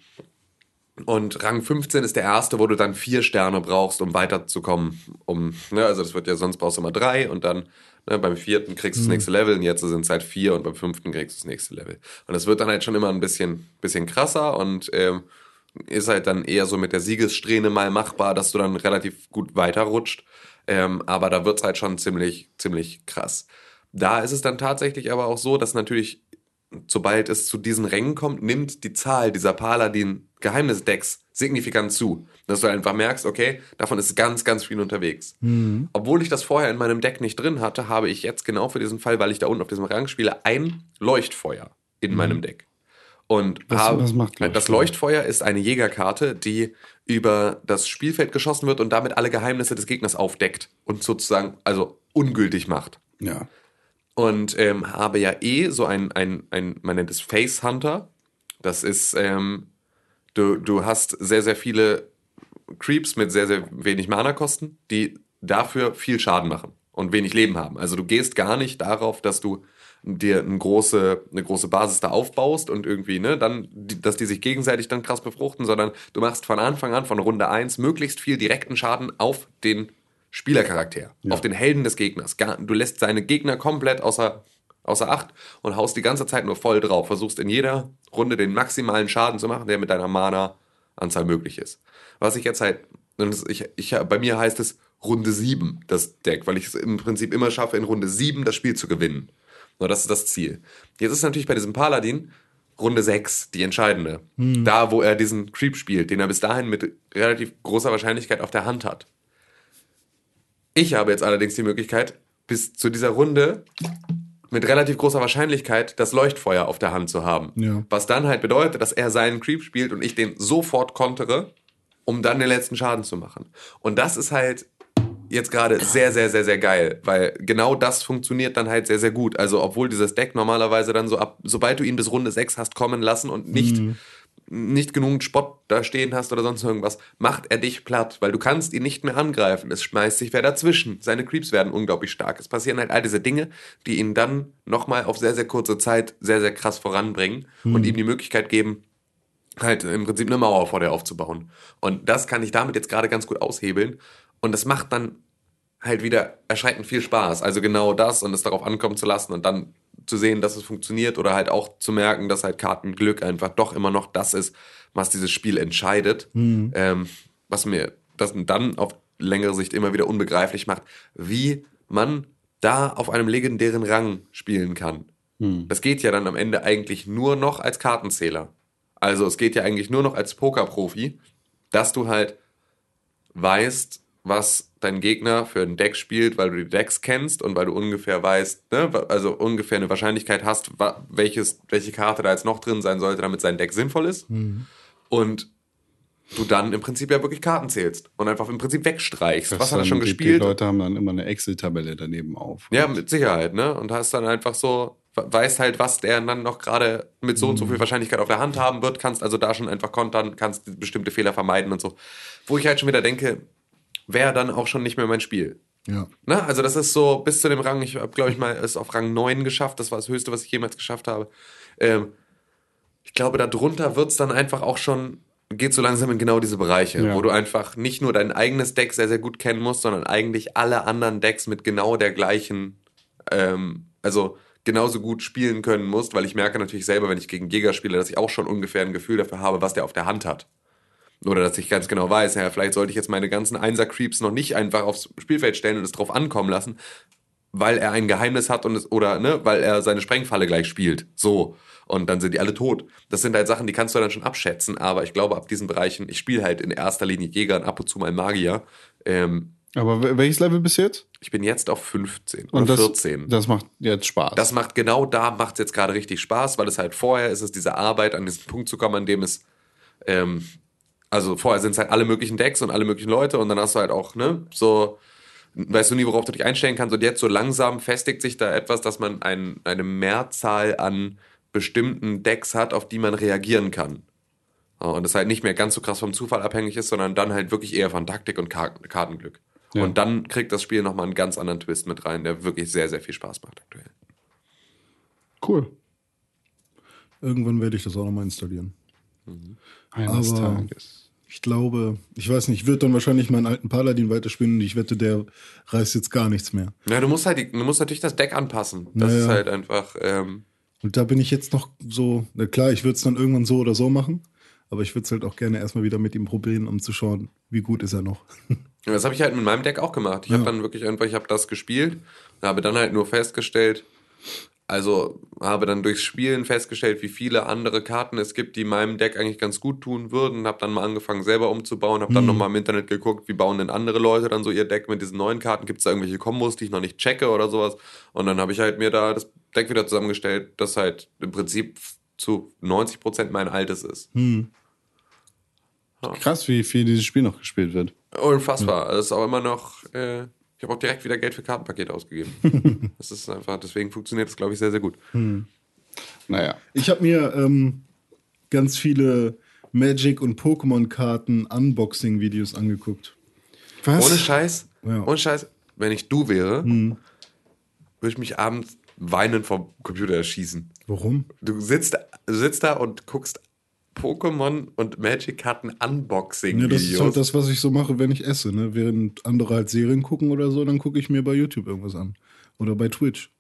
und Rang 15 ist der erste, wo du dann vier Sterne brauchst, um weiterzukommen. Um, ne, also das wird ja, sonst brauchst du immer drei und dann ne, beim vierten kriegst du das nächste Level und jetzt sind es halt vier und beim fünften kriegst du das nächste Level. Und das wird dann halt schon immer ein bisschen, bisschen krasser und ähm, ist halt dann eher so mit der Siegessträhne mal machbar, dass du dann relativ gut weiterrutscht. Ähm, aber da wird's halt schon ziemlich, ziemlich krass. Da ist es dann tatsächlich aber auch so, dass natürlich, sobald es zu diesen Rängen kommt, nimmt die Zahl dieser Paladin-Geheimnisdecks signifikant zu. Dass du einfach merkst, okay, davon ist ganz, ganz viel unterwegs. Obwohl ich das vorher in meinem Deck nicht drin hatte, habe ich jetzt genau für diesen Fall, weil ich da unten auf diesem Rang spiele, ein Leuchtfeuer in meinem Deck. Und Was- habe, was macht das Leuchtfeuer? Leuchtfeuer ist eine Jägerkarte, die über das Spielfeld geschossen wird und damit alle Geheimnisse des Gegners aufdeckt und sozusagen also ungültig macht Ja. Und ähm, habe ja eh so ein, ein, ein, man nennt es Face Hunter. Das ist, ähm, du, du hast sehr, sehr viele Creeps mit sehr, sehr wenig Mana-Kosten, die dafür viel Schaden machen und wenig Leben haben. Also du gehst gar nicht darauf, dass du dir eine große, eine große Basis da aufbaust und irgendwie, ne, dann, dass die sich gegenseitig dann krass befruchten, sondern du machst von Anfang an, von Runde 1, möglichst viel direkten Schaden auf den Spielercharakter, auf den Helden des Gegners. Du lässt seine Gegner komplett außer, außer Acht und haust die ganze Zeit nur voll drauf. Versuchst in jeder Runde den maximalen Schaden zu machen, der mit deiner Mana-Anzahl möglich ist. Was ich jetzt halt, ich, ich, bei mir heißt es Runde 7, das Deck, weil ich es im Prinzip immer schaffe, in Runde 7 das Spiel zu gewinnen. Nur das ist das Ziel. Jetzt ist natürlich bei diesem Paladin Runde 6 die entscheidende. Da, wo er diesen Creep spielt, den er bis dahin mit relativ großer Wahrscheinlichkeit auf der Hand hat. Ich habe jetzt allerdings die Möglichkeit, bis zu dieser Runde mit relativ großer Wahrscheinlichkeit das Leuchtfeuer auf der Hand zu haben. Ja. Was dann halt bedeutet, dass er seinen Creep spielt und ich den sofort kontere, um dann den letzten Schaden zu machen. Und das ist halt jetzt gerade sehr, sehr, sehr, sehr geil, weil genau das funktioniert dann halt sehr, sehr gut. Also, obwohl dieses Deck normalerweise dann so ab, sobald du ihn bis Runde 6 hast kommen lassen und nicht, nicht genug Spott da stehen hast oder sonst irgendwas, macht er dich platt, weil du kannst ihn nicht mehr angreifen. Es schmeißt sich wer dazwischen. Seine Creeps werden unglaublich stark. Es passieren halt all diese Dinge, die ihn dann nochmal auf sehr, sehr kurze Zeit sehr, sehr krass voranbringen und ihm die Möglichkeit geben, halt im Prinzip eine Mauer vor der aufzubauen. Und das kann ich damit jetzt gerade ganz gut aushebeln. Und das macht dann halt wieder erschreckend viel Spaß. Also genau das und es darauf ankommen zu lassen und dann zu sehen, dass es funktioniert oder halt auch zu merken, dass halt Kartenglück einfach doch immer noch das ist, was dieses Spiel entscheidet. Ähm, was mir das dann auf längere Sicht immer wieder unbegreiflich macht, wie man da auf einem legendären Rang spielen kann. Das geht ja dann am Ende eigentlich nur noch als Kartenzähler. Also es geht ja eigentlich nur noch als Pokerprofi, dass du halt weißt, was dein Gegner für ein Deck spielt, weil du die Decks kennst und weil du ungefähr weißt, ne, also ungefähr eine Wahrscheinlichkeit hast, welches, welche Karte da jetzt noch drin sein sollte, damit sein Deck sinnvoll ist. Und du dann im Prinzip ja wirklich Karten zählst und einfach im Prinzip wegstreichst. was hat er schon die- gespielt? Die Leute haben dann immer eine Excel-Tabelle daneben auf. Ja, mit Sicherheit, ne? Und hast dann einfach so, weißt halt, was der dann noch gerade mit so und so viel Wahrscheinlichkeit auf der Hand haben wird, kannst also da schon einfach kontern, kannst bestimmte Fehler vermeiden und so. Wo ich halt schon wieder denke, wäre dann auch schon nicht mehr mein Spiel. Ja. Ne? Also das ist so bis zu dem Rang, ich habe glaube ich mal es auf Rang 9 geschafft, das war das höchste, was ich jemals geschafft habe. Ähm, ich glaube, darunter wird es dann einfach auch schon, geht so langsam in genau diese Bereiche, Ja. wo du einfach nicht nur dein eigenes Deck sehr, sehr gut kennen musst, sondern eigentlich alle anderen Decks mit genau der gleichen, ähm, also genauso gut spielen können musst, weil ich merke natürlich selber, wenn ich gegen Jäger spiele, dass ich auch schon ungefähr ein Gefühl dafür habe, was der auf der Hand hat. Oder dass ich ganz genau weiß, ja, vielleicht sollte ich jetzt meine ganzen Einser-Creeps noch nicht einfach aufs Spielfeld stellen und es drauf ankommen lassen, weil er ein Geheimnis hat und es, oder, ne, weil er seine Sprengfalle gleich spielt. So. Und dann sind die alle tot. Das sind halt Sachen, die kannst du dann schon abschätzen, aber ich glaube, ab diesen Bereichen, ich spiele halt in erster Linie Jäger und ab und zu mal Magier. Ähm, Aber wel- welches Level bis jetzt? ich bin jetzt auf 15 Und oder das, 14. das macht jetzt Spaß. Das macht genau da macht es jetzt gerade richtig Spaß, weil es halt vorher ist es diese Arbeit, an diesen Punkt zu kommen, an dem es, ähm, also vorher sind es halt alle möglichen Decks und alle möglichen Leute und dann hast du halt auch, ne, so, weißt du nie, worauf du dich einstellen kannst und jetzt so langsam festigt sich da etwas, dass man ein, eine Mehrzahl an bestimmten Decks hat, auf die man reagieren kann. Und es halt nicht mehr ganz so krass vom Zufall abhängig ist, sondern dann halt wirklich eher von Taktik und Kar Kartenglück. Ja. Und dann kriegt das Spiel nochmal einen ganz anderen Twist mit rein, der wirklich sehr, sehr viel Spaß macht aktuell. cool. Irgendwann werde ich das auch nochmal installieren. Eines Aber- Tages. Ich glaube, ich weiß nicht, ich würde dann wahrscheinlich meinen alten Paladin weiterspinnen und ich wette, der reißt jetzt gar nichts mehr. Ja, du musst halt, du musst natürlich das Deck anpassen. Das Naja. ist halt einfach, ähm, Und da bin ich jetzt noch so, na klar, ich würde es dann irgendwann so oder so machen, aber ich würde es halt auch gerne erstmal wieder mit ihm probieren, um zu schauen, wie gut ist er noch. [laughs] Ja, Das habe ich halt mit meinem Deck auch gemacht. Ich habe dann wirklich einfach, ich habe das gespielt, habe dann halt nur festgestellt, also habe dann durchs Spielen festgestellt, wie viele andere Karten es gibt, die meinem Deck eigentlich ganz gut tun würden. Habe dann mal angefangen, selber umzubauen. Habe dann nochmal im Internet geguckt, wie bauen denn andere Leute dann so ihr Deck mit diesen neuen Karten. Gibt es da irgendwelche Kombos, die ich noch nicht checke oder sowas? Und dann habe ich halt mir da das Deck wieder zusammengestellt, das halt im Prinzip zu 90% mein altes ist. Krass, wie viel dieses Spiel noch gespielt wird. Unfassbar. Das ist auch immer noch. Äh, ich habe auch direkt wieder Geld für Kartenpakete ausgegeben. [laughs] das ist einfach, deswegen funktioniert das, glaube ich, sehr, sehr gut. Naja. Ich habe mir ähm, ganz viele Magic- und Pokémon-Karten-Unboxing-Videos angeguckt. Was? Ohne Scheiß, Ja. ohne Scheiß, wenn ich du wäre, würde ich mich abends weinend vom Computer erschießen. Warum? Du sitzt, du sitzt da und guckst Pokémon und Magic-Karten Ja, das ist Unboxing-Videos. halt das, was ich so mache, wenn ich esse. Ne? Während andere halt Serien gucken oder so, dann gucke ich mir bei YouTube irgendwas an. Oder bei Twitch.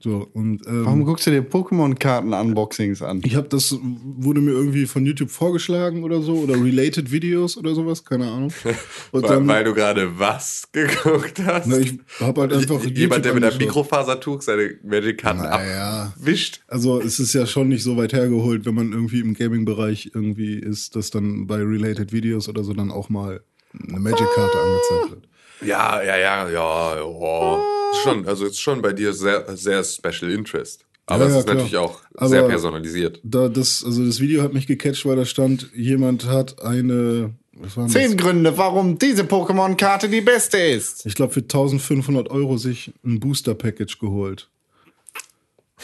So, und ähm, Warum guckst du dir Pokémon-Karten-Unboxings an? ich habe das, wurde mir irgendwie von YouTube vorgeschlagen oder so, oder Related Videos oder sowas, keine Ahnung. [laughs] Und weil, dann, weil du gerade was geguckt hast. na, ich habe halt einfach. Jemand, der mit einem. Mikrofasertuch seine Magic-Karten Naja. abwischt. Also es ist ja schon nicht so weit hergeholt, wenn man irgendwie im Gaming-Bereich irgendwie ist, dass dann bei Related Videos oder so dann auch mal eine Magic-Karte angezeigt wird. Ja, ja, ja, ja, ja. Schon, also ist schon bei dir sehr, sehr Special Interest. Aber Ja, es ja, ist klar. natürlich auch Aber- sehr personalisiert. Da das, also das Video hat mich gecatcht, weil da stand, jemand hat eine, was Zehn das? Gründe, warum diese Pokémon-Karte die beste ist. Ich glaube für 1500 Euro sich ein Booster-Package geholt.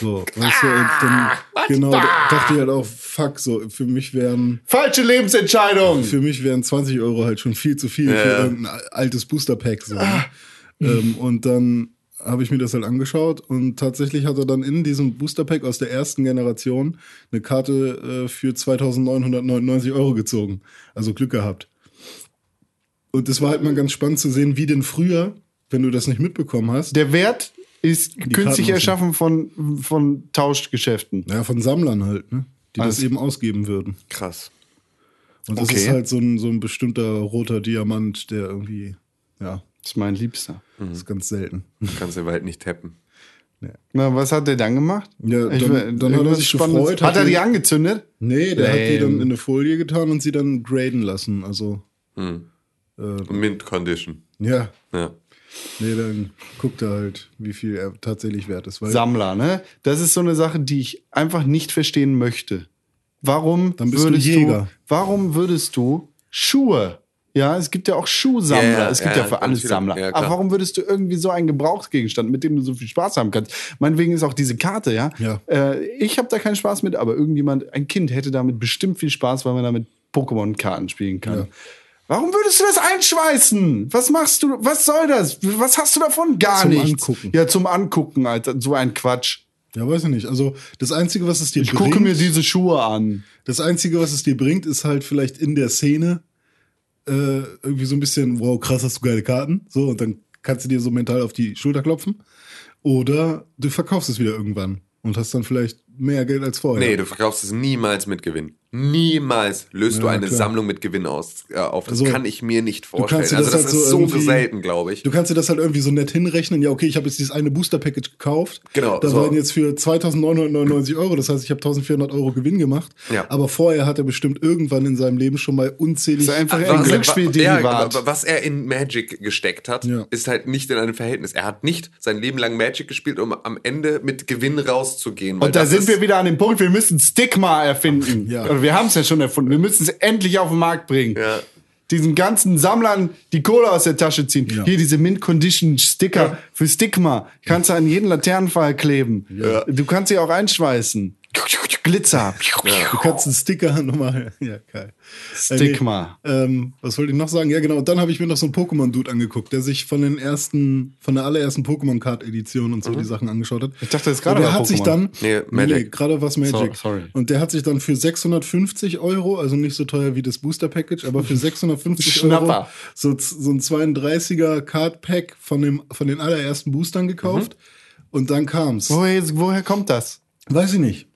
So, weißt du, und dann, genau, da dachte ich halt auch, fuck, so, für mich wären, Falsche Lebensentscheidung. für mich wären 20 Euro halt schon viel zu viel für Ja. irgendein altes Booster-Pack. So, ne? ähm, und dann habe ich mir das halt angeschaut und tatsächlich hat er dann in diesem Booster-Pack aus der ersten Generation eine Karte äh, für 2999 Euro gezogen. Also Glück gehabt. Und es war halt mal ganz spannend zu sehen, wie denn früher, wenn du das nicht mitbekommen hast, Der Wert ist künstlich Karten erschaffen von, von Tauschgeschäften. naja, von Sammlern halt, ne? die das Also- eben ausgeben würden. Krass. Und das Okay. ist halt so ein, so ein bestimmter roter Diamant, der irgendwie, ja, Das ist mein Liebster. das ist ganz selten. Du kannst den Wald nicht tappen. Na, was hat der dann gemacht? Ja, Ich dann- hat er sich Spannendes. gefreut, Hat, hat er die die- angezündet? Nee, der hat die dann Lame. in eine Folie getan und sie dann graden lassen. Also, Hm. äh, Mint Condition. ja, Ja. Nee, dann guckt er halt, wie viel er tatsächlich wert ist. Weil Sammler, ne? Das ist so eine Sache, die ich einfach nicht verstehen möchte. Warum Dann bist du würdest Jäger. warum würdest du Schuhe? Ja, es gibt ja auch Schuhsammler. Ja, ja, es gibt ja, ja, für alles viele. Sammler. Ja. Aber warum würdest du irgendwie so einen Gebrauchsgegenstand, mit dem du so viel Spaß haben kannst? Meinetwegen ist auch diese Karte, ja. Ja. Äh, ich habe da keinen Spaß mit, aber irgendjemand, ein Kind hätte damit bestimmt viel Spaß, weil man damit Pokémon-Karten spielen kann. Warum würdest du das einschweißen? Was machst du? Was soll das? Was hast du davon? Gar Zum nichts. Angucken. Ja, zum Angucken, Alter. So ein Quatsch. Ja, weiß ich nicht. Also, das Einzige, was es dir Ich bringt, gucke mir diese Schuhe an. das Einzige, was es dir bringt, ist halt vielleicht in der Szene äh, irgendwie so ein bisschen, wow, krass, hast du geile Karten. So, und dann kannst du dir so mental auf die Schulter klopfen. Oder du verkaufst es wieder irgendwann und hast dann vielleicht mehr Geld als vorher. Nee, du verkaufst es niemals mit Gewinn. Niemals löst du Ja, eine klar. Sammlung mit Gewinn aus, äh, auf. Das Also, kann ich mir nicht vorstellen. dir Also das das, halt ist so so selten, glaube ich. Du kannst dir das halt irgendwie so nett hinrechnen. Ja, okay, ich habe jetzt dieses eine Booster-Package gekauft. Genau, Da so. waren jetzt für 2.999 Euro. Das heißt, ich habe 1.400 Euro Gewinn gemacht. Ja. Aber vorher hat er bestimmt irgendwann in seinem Leben schon mal unzählig. Das ist einfach Was- ein Glücksspielderivat. Ja, was er in Magic gesteckt hat, Ja. ist halt nicht in einem Verhältnis. Er hat nicht sein Leben lang Magic gespielt, um am Ende mit Gewinn rauszugehen. Und da das sind wir wieder an dem Punkt, wir müssen Stigma erfinden. Ja. Wir haben es ja schon erfunden. Wir müssen es endlich auf den Markt bringen. Ja. Diesen ganzen Sammlern die Kohle aus der Tasche ziehen. Ja. Hier diese Mint-Condition-Sticker für Stigma. Kannst du an jeden Laternenpfahl kleben. Du kannst sie auch einschweißen. Glitzer. Du kannst einen Sticker [laughs] nochmal. Ja, geil. Stigma. Äh, nee, ähm, was wollte ich noch sagen? Ja, genau. Und dann habe ich mir noch so einen Pokémon-Dude angeguckt, der sich von den ersten, von der allerersten Pokémon-Card-Edition und so die Sachen angeschaut hat. Ich dachte, das gerade Und der hat sich Pokémon. dann. Nee, Magic. Nee, gerade was Magic. So- sorry. Und der hat sich dann für 650 Euro, also nicht so teuer wie das Booster-Package, aber für 650 Euro so, so ein 32er Card-Pack von, dem, von den allerersten Boostern gekauft. Und dann kam's. Woher, woher kommt das? Weiß ich nicht.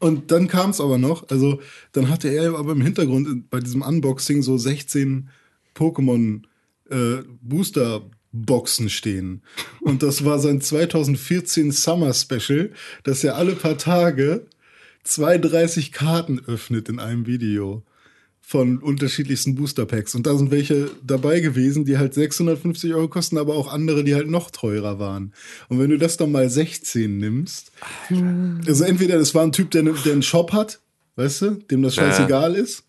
Und dann kam es aber noch, also dann hatte er aber im Hintergrund bei diesem Unboxing so 16 Pokémon äh, Booster Boxen stehen. Und das war sein 2014 Summer Special, dass er alle paar Tage 230 Karten öffnet in einem Video von unterschiedlichsten Booster Packs. Und da sind welche dabei gewesen, die halt 650 Euro kosten, aber auch andere, die halt noch teurer waren. Und wenn du das dann mal 16 nimmst, also entweder das war ein Typ, der, der einen Shop hat, weißt du, dem das scheißegal ist.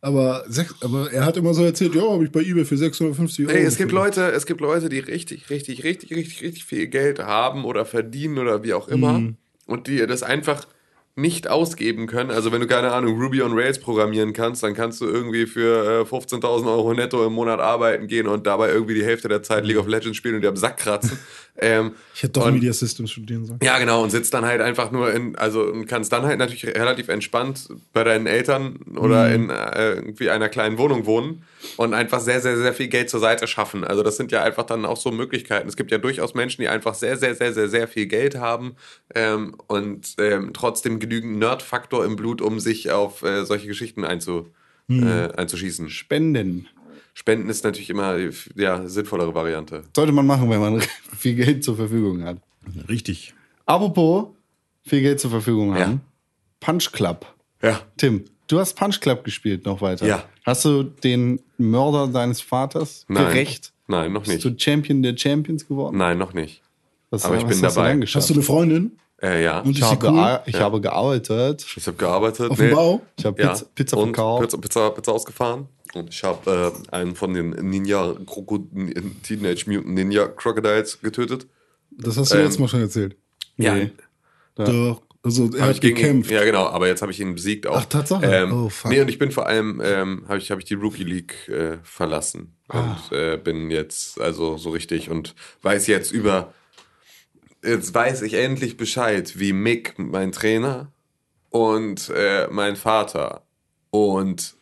Aber, sech, aber er hat immer so erzählt, ja, habe ich bei eBay für 650 Euro. Ey, es gibt. Leute, es gibt Leute, die richtig, richtig, richtig, richtig, richtig viel Geld haben oder verdienen oder wie auch immer Mhm. und die das einfach nicht ausgeben können. Also wenn du keine Ahnung Ruby on Rails programmieren kannst, dann kannst du irgendwie für äh, 15.000 Euro netto im Monat arbeiten gehen und dabei irgendwie die Hälfte der Zeit League of Legends spielen und dir am Sack kratzen. Ähm, Ich hätte doch und- Media Systems studieren sollen. ja, genau, und sitzt dann halt einfach nur in, also und kannst dann halt natürlich relativ entspannt bei deinen Eltern oder Mhm. in äh, irgendwie einer kleinen Wohnung wohnen und einfach sehr, sehr, sehr viel Geld zur Seite schaffen. Also das sind ja einfach dann auch so Möglichkeiten. Es gibt ja durchaus Menschen, die einfach sehr, sehr, sehr, sehr, sehr viel Geld haben ähm, und ähm, trotzdem genügend Nerd-Faktor im Blut, um sich auf äh, solche Geschichten einzu, Mhm. äh, einzuschießen. Spenden. Spenden ist natürlich immer die ja, sinnvollere Variante. Sollte man machen, wenn man [laughs] viel Geld zur Verfügung hat. Richtig. Apropos viel Geld zur Verfügung Ja. haben. Punch Club. Ja. Tim, du hast Punch Club gespielt noch weiter. Ja. Hast du den Mörder deines Vaters Nein. gerecht? Nein, noch Bist nicht. du Champion der Champions geworden? Nein, noch nicht. Was, aber ich was bin hast dabei. Hast du eine Freundin? Äh, ja. Und ich habe, cool? ich habe gearbeitet. Ich habe gearbeitet. Auf dem Bau? Ich habe Ja. Pizza, Pizza und verkauft. Pizza, Pizza, Pizza ausgefahren. Und ich habe äh, einen von den Ninja Kroko Teenage Mutant Ninja Crocodiles getötet. Das hast du Ähm, letztes Mal schon erzählt. Nee. Doch. Also er Hab hat gekämpft. Ihn, ja, genau, aber jetzt habe ich ihn besiegt auch. Ach, Tatsache? Ähm, Oh, fuck. Nee, und ich bin vor allem, ähm, habe ich, hab ich die Rookie League äh, verlassen. Ah. Und äh, bin jetzt also so richtig und weiß jetzt über, jetzt weiß ich endlich Bescheid, wie Mick, mein Trainer, und äh, mein Vater und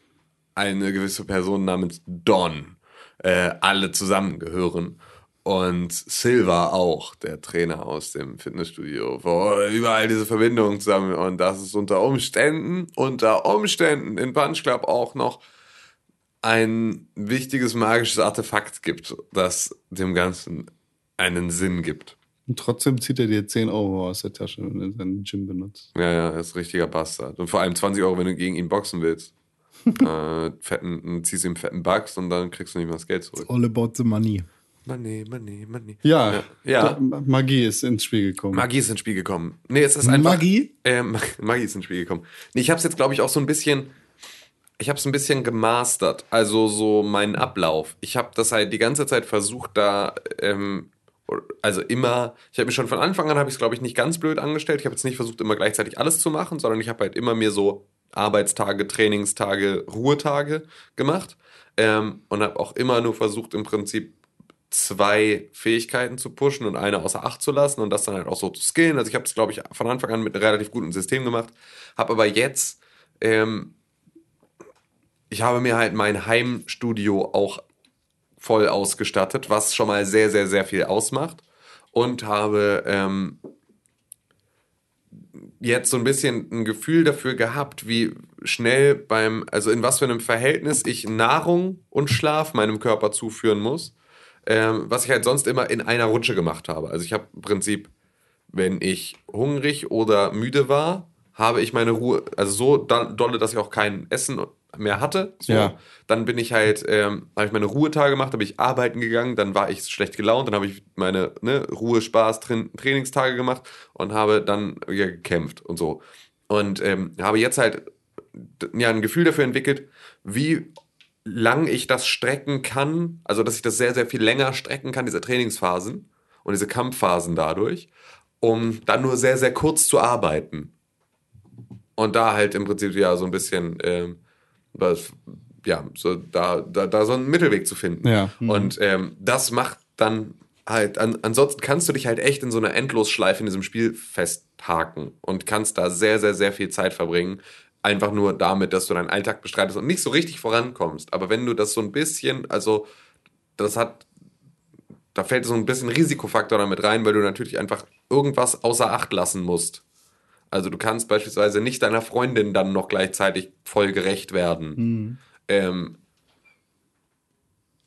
eine gewisse Person namens Don äh, alle zusammengehören. Und Silva auch, der Trainer aus dem Fitnessstudio, wo überall diese Verbindungen zusammen. Und dass es unter Umständen, unter Umständen in Punch Club auch noch ein wichtiges magisches Artefakt gibt, das dem Ganzen einen Sinn gibt. Und trotzdem zieht er dir 10 Euro aus der Tasche, wenn er seinen Gym benutzt. Ja, ja, er ist ein richtiger Bastard. Und vor allem 20 Euro, wenn du gegen ihn boxen willst. [laughs] äh, fetten, ziehst ihm fetten Bugs und dann kriegst du nicht mehr das Geld zurück. All about the money. Money, money, money. Ja, Ja. Magie ist ins Spiel gekommen. Magie ist ins Spiel gekommen. Nee, es ist einfach. Magie? Ähm, [laughs] Magie ist ins Spiel gekommen. Nee, ich habe es jetzt, glaube ich, auch so ein bisschen. Ich habe es ein bisschen gemastert. Also so meinen Ablauf. Ich habe das halt die ganze Zeit versucht, da. Ähm, also immer, ich habe mir schon von Anfang an, habe ich es, glaube ich, nicht ganz blöd angestellt. Ich habe jetzt nicht versucht, immer gleichzeitig alles zu machen, sondern ich habe halt immer mir so Arbeitstage, Trainingstage, Ruhetage gemacht. Ähm, und habe auch immer nur versucht, im Prinzip zwei Fähigkeiten zu pushen und eine außer Acht zu lassen und das dann halt auch so zu skillen. Also ich habe es, glaube ich, von Anfang an mit einem relativ guten System gemacht, habe aber jetzt, ähm, ich habe mir halt mein Heimstudio auch voll ausgestattet, was schon mal sehr, sehr, sehr viel ausmacht und habe ähm, jetzt so ein bisschen ein Gefühl dafür gehabt, wie schnell beim, also in was für einem Verhältnis ich Nahrung und Schlaf meinem Körper zuführen muss, ähm, was ich halt sonst immer in einer Rutsche gemacht habe. Also ich habe im Prinzip, wenn ich hungrig oder müde war, habe ich meine Ruhe, also so dolle, dass ich auch kein Essen mehr hatte. So. Ja. Dann bin ich halt, ähm, habe ich meine Ruhetage gemacht, habe ich arbeiten gegangen, dann war ich schlecht gelaunt, dann habe ich meine ne, Ruhe, Spaß, Train Trainingstage gemacht und habe dann ja, gekämpft und so. Und ähm, habe jetzt halt ja, ein Gefühl dafür entwickelt, wie lang ich das strecken kann, also dass ich das sehr, sehr viel länger strecken kann, diese Trainingsphasen und diese Kampfphasen dadurch, um dann nur sehr, sehr kurz zu arbeiten. Und da halt im Prinzip ja so ein bisschen, ähm, was, ja, so da, da, da so einen Mittelweg zu finden. Ja. Und ähm, das macht dann halt, an, ansonsten kannst du dich halt echt in so einer Endlosschleife in diesem Spiel festhaken und kannst da sehr, sehr, sehr viel Zeit verbringen. Einfach nur damit, dass du deinen Alltag bestreitest und nicht so richtig vorankommst. Aber wenn du das so ein bisschen, also das hat, da fällt so ein bisschen Risikofaktor damit rein, weil du natürlich einfach irgendwas außer Acht lassen musst. Also du kannst beispielsweise nicht deiner Freundin dann noch gleichzeitig voll gerecht werden. Ähm,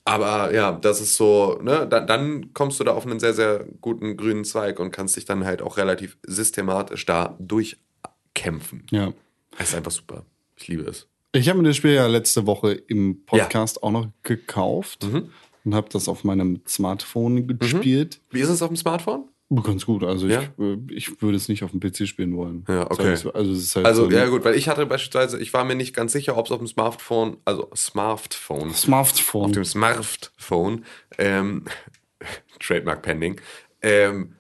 Aber ja, das ist so, ne, dann, dann kommst du da auf einen sehr, sehr guten grünen Zweig und kannst dich dann halt auch relativ systematisch da durchkämpfen. Ja. Das ist einfach super. Ich liebe es. Ich habe mir das Spiel ja letzte Woche im Podcast auch noch gekauft Mhm. und habe das auf meinem Smartphone gespielt. Wie ist es auf dem Smartphone? Ganz gut. Also Ja? ich, ich würde es nicht auf dem PC spielen wollen. Ja, okay. So. Also halt Also, so ja gut, weil ich hatte beispielsweise, ich war mir nicht ganz sicher, ob es auf dem Smartphone, also Smartphone, Smartphone. auf dem Smartphone, ähm, [laughs] Trademark pending, ähm,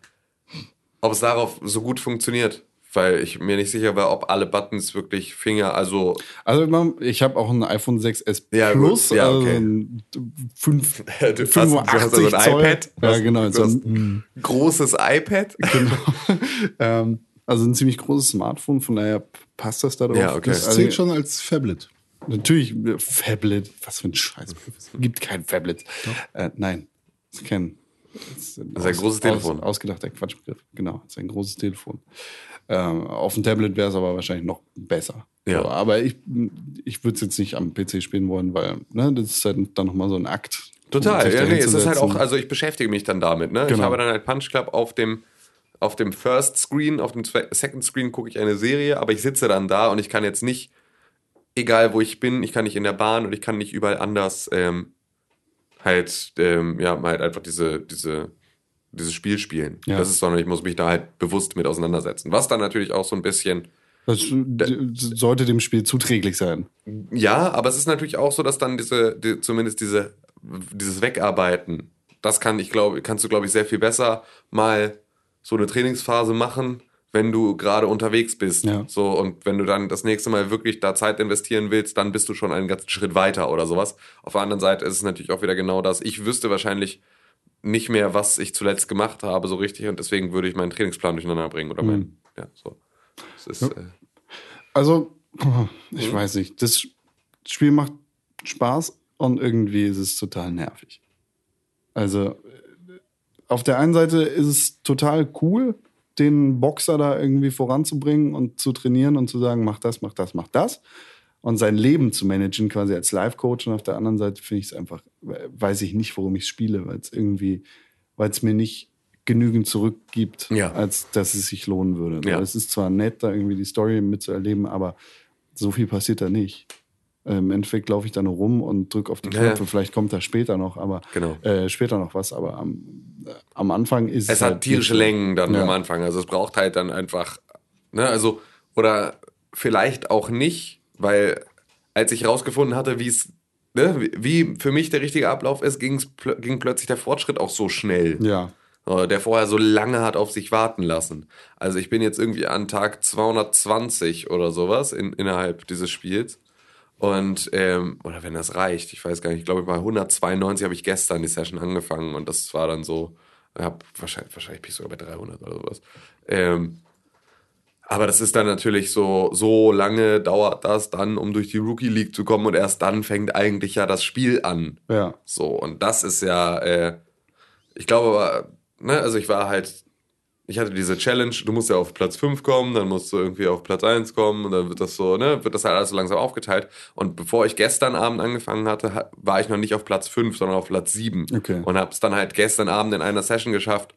ob es darauf so gut funktioniert. Weil ich mir nicht sicher war, ob alle Buttons wirklich Finger, also Also ich habe auch ein iPhone 6s Ja, gut. Plus, Ja, also okay. ein fünf- [laughs] Du hast- du hast 85 also ein Zoll. iPad? Ja, genau. du So ein, großes iPad. [laughs] genau. ähm, also ein ziemlich großes Smartphone, von daher passt das da drauf. Ja, okay. Das Also, zählt schon als Phablet. Natürlich, äh, Fablet, was für ein Scheiß. Es gibt kein Fablet. Äh, nein, es ist kein. Das ist ein, ist ein großes Telefon. Aus, ausgedachter Quatschbegriff, genau. Es ist ein großes Telefon. Ähm, auf dem Tablet wäre es aber wahrscheinlich noch besser. Ja. So, aber ich, ich würde es jetzt nicht am PC spielen wollen, weil ne, das ist halt dann nochmal so ein Akt. Total, sich ja, nee, es ist halt auch, also ich beschäftige mich dann damit, ne? Ich Genau. habe dann halt Punch Club auf dem, auf dem First Screen, auf dem Second Screen gucke ich eine Serie, aber ich sitze dann da und ich kann jetzt nicht, egal wo ich bin, ich kann nicht in der Bahn und ich kann nicht überall anders ähm, halt, ähm, ja, halt einfach diese, diese, dieses Spiel spielen. Ja. Das ist, sondern ich muss mich da halt bewusst mit auseinandersetzen. Was dann natürlich auch so ein bisschen, Das sollte dem Spiel zuträglich sein. Ja, aber es ist natürlich auch so, dass dann diese, die, zumindest diese, dieses Wegarbeiten, das kann ich glaube, kannst du glaube ich sehr viel besser mal so eine Trainingsphase machen, wenn du gerade unterwegs bist. Ja. So und wenn du dann das nächste Mal wirklich da Zeit investieren willst, dann bist du schon einen ganzen Schritt weiter oder sowas. Auf der anderen Seite ist es natürlich auch wieder genau das. Ich wüsste wahrscheinlich nicht mehr, was ich zuletzt gemacht habe, so richtig, und deswegen würde ich meinen Trainingsplan durcheinander bringen oder mein, ja, so. Ist, äh, Also, ich Mhm. weiß nicht. Das Spiel macht Spaß und irgendwie ist es total nervig. Also, auf der einen Seite ist es total cool, den Boxer da irgendwie voranzubringen und zu trainieren und zu sagen, mach das, mach das, mach das. Und sein Leben zu managen, quasi als Life-Coach. Und auf der anderen Seite finde ich es einfach, weiß ich nicht, warum ich spiele, weil es irgendwie, weil es mir nicht genügend zurückgibt, Ja. als dass es sich lohnen würde. Ja. Es ist zwar nett, da irgendwie die Story mitzuerleben, aber so viel passiert da nicht. Im Endeffekt laufe ich da nur rum und drücke auf die Knöpfe. ja. Vielleicht kommt da später noch, aber Genau. äh, später noch was. Aber am, äh, am Anfang ist Es halt hat tierische. Längen dann am Anfang. Also es braucht halt dann einfach, ne, also, oder vielleicht auch nicht, weil als ich rausgefunden hatte, wie es, ne, wie- für mich der richtige Ablauf ist, pl ging plötzlich der Fortschritt auch so schnell. Ja. Der vorher so lange hat auf sich warten lassen. Also ich bin jetzt irgendwie an Tag 220 oder sowas in, innerhalb dieses Spiels. Und, ähm, oder wenn das reicht, ich weiß gar nicht, ich glaube bei 192 habe ich gestern die Session angefangen und das war dann so, hab, wahrscheinlich, wahrscheinlich bin ich sogar bei 300 oder sowas. Ähm, aber das ist dann natürlich so, so lange dauert das dann, um durch die Rookie League zu kommen und erst dann fängt eigentlich ja das Spiel an. Ja. So, und das ist ja, äh, ich glaube aber, ne, also ich war halt, ich hatte diese Challenge, du musst ja auf Platz 5 kommen, dann musst du irgendwie auf Platz 1 kommen und dann wird das so, ne, wird das halt alles so langsam aufgeteilt. Und bevor ich gestern Abend angefangen hatte, ha- war ich noch nicht auf Platz 5, sondern auf Platz 7. Okay. Und hab's dann halt gestern Abend in einer Session geschafft,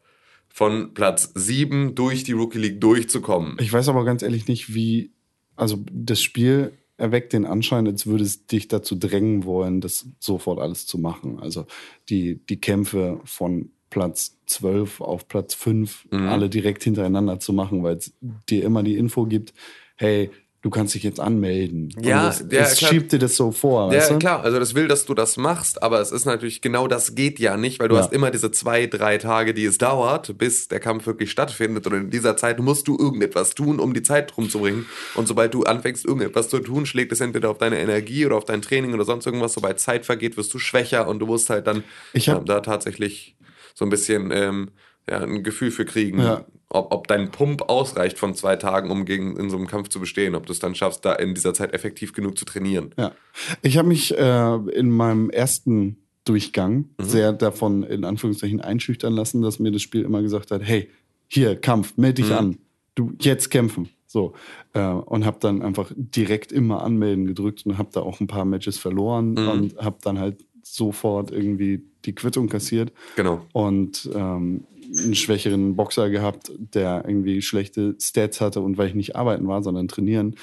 von Platz 7 durch die Rookie League durchzukommen. Ich weiß aber ganz ehrlich nicht, wie. Also, das Spiel erweckt den Anschein, als würde es dich dazu drängen wollen, das sofort alles zu machen. Also, die, die Kämpfe von Platz 12 auf Platz 5 Mhm. alle direkt hintereinander zu machen, weil es dir immer die Info gibt: hey, du kannst dich jetzt anmelden. Ja, Und es, ja, klar. schiebt dir das so vor. weißt Ja, du? klar, also das will, dass du das machst, aber es ist natürlich genau das geht ja nicht, weil du Ja. hast immer diese zwei, drei Tage, die es dauert, bis der Kampf wirklich stattfindet. Und in dieser Zeit musst du irgendetwas tun, um die Zeit rumzubringen. Und sobald du anfängst, irgendetwas zu tun, schlägt es entweder auf deine Energie oder auf dein Training oder sonst irgendwas. Sobald Zeit vergeht, wirst du schwächer und du musst halt dann hab- ähm, da tatsächlich so ein bisschen ähm, ja, ein Gefühl für kriegen, Ja. ob, ob dein Pump ausreicht von zwei Tagen, um gegen in so einem Kampf zu bestehen, ob du es dann schaffst, da in dieser Zeit effektiv genug zu trainieren. Ja. Ich habe mich äh, in meinem ersten Durchgang Mhm. sehr davon in Anführungszeichen einschüchtern lassen, dass mir das Spiel immer gesagt hat, hey, hier, Kampf, melde dich Mhm. an. Du, jetzt kämpfen. So. Äh, und habe dann einfach direkt immer anmelden gedrückt und habe da auch ein paar Matches verloren Mhm. und habe dann halt sofort irgendwie die Quittung kassiert Genau. und ähm, einen schwächeren Boxer gehabt, der irgendwie schlechte Stats hatte und weil ich nicht arbeiten war, sondern trainieren,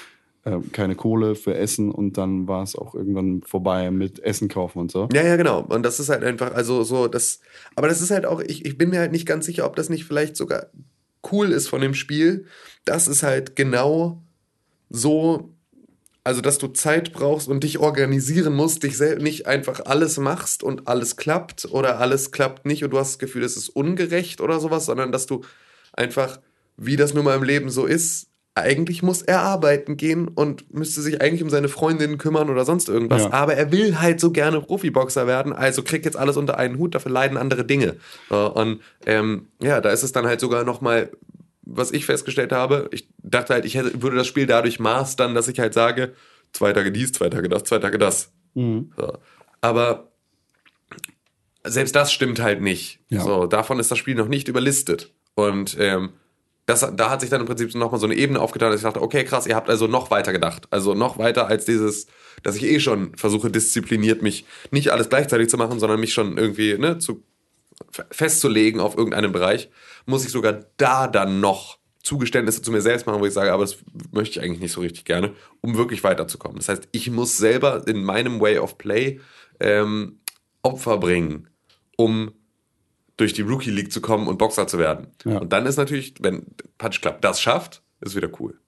äh, keine Kohle für Essen und dann war es auch irgendwann vorbei mit Essen kaufen und so. Ja, ja, genau. Und das ist halt einfach, also so, das, aber das ist halt auch, ich, ich bin mir halt nicht ganz sicher, ob das nicht vielleicht sogar cool ist von dem Spiel, dass es halt genau so, also dass du Zeit brauchst und dich organisieren musst, dich selbst nicht einfach alles machst und alles klappt oder alles klappt nicht und du hast das Gefühl, es ist ungerecht oder sowas, sondern dass du einfach, wie das nun mal im Leben so ist, eigentlich muss er arbeiten gehen und müsste sich eigentlich um seine Freundinnen kümmern oder sonst irgendwas. Ja. Aber er will halt so gerne Profiboxer werden, also kriegt jetzt alles unter einen Hut, dafür leiden andere Dinge. Äh, Und ähm, ja, da ist es dann halt sogar nochmal, was ich festgestellt habe, ich dachte halt, ich hätte, würde das Spiel dadurch mastern, dass ich halt sage, zwei Tage dies, zwei Tage das, zwei Tage das. Mhm. So. Aber selbst das stimmt halt nicht. Ja. So, davon ist das Spiel noch nicht überlistet. Und ähm, das, da hat sich dann im Prinzip nochmal so eine Ebene aufgetan, dass ich dachte, okay, krass, ihr habt also noch weiter gedacht. Also noch weiter als dieses, dass ich eh schon versuche, diszipliniert mich nicht alles gleichzeitig zu machen, sondern mich schon irgendwie ne, zu, festzulegen auf irgendeinen Bereich, muss ich sogar da dann noch Zugeständnisse zu mir selbst machen, wo ich sage, aber das möchte ich eigentlich nicht so richtig gerne, um wirklich weiterzukommen. Das heißt, ich muss selber in meinem Way of Play ähm, Opfer bringen, um durch die Rookie League zu kommen und Boxer zu werden. Ja. Und dann ist natürlich, wenn Punch Club das schafft, ist wieder cool.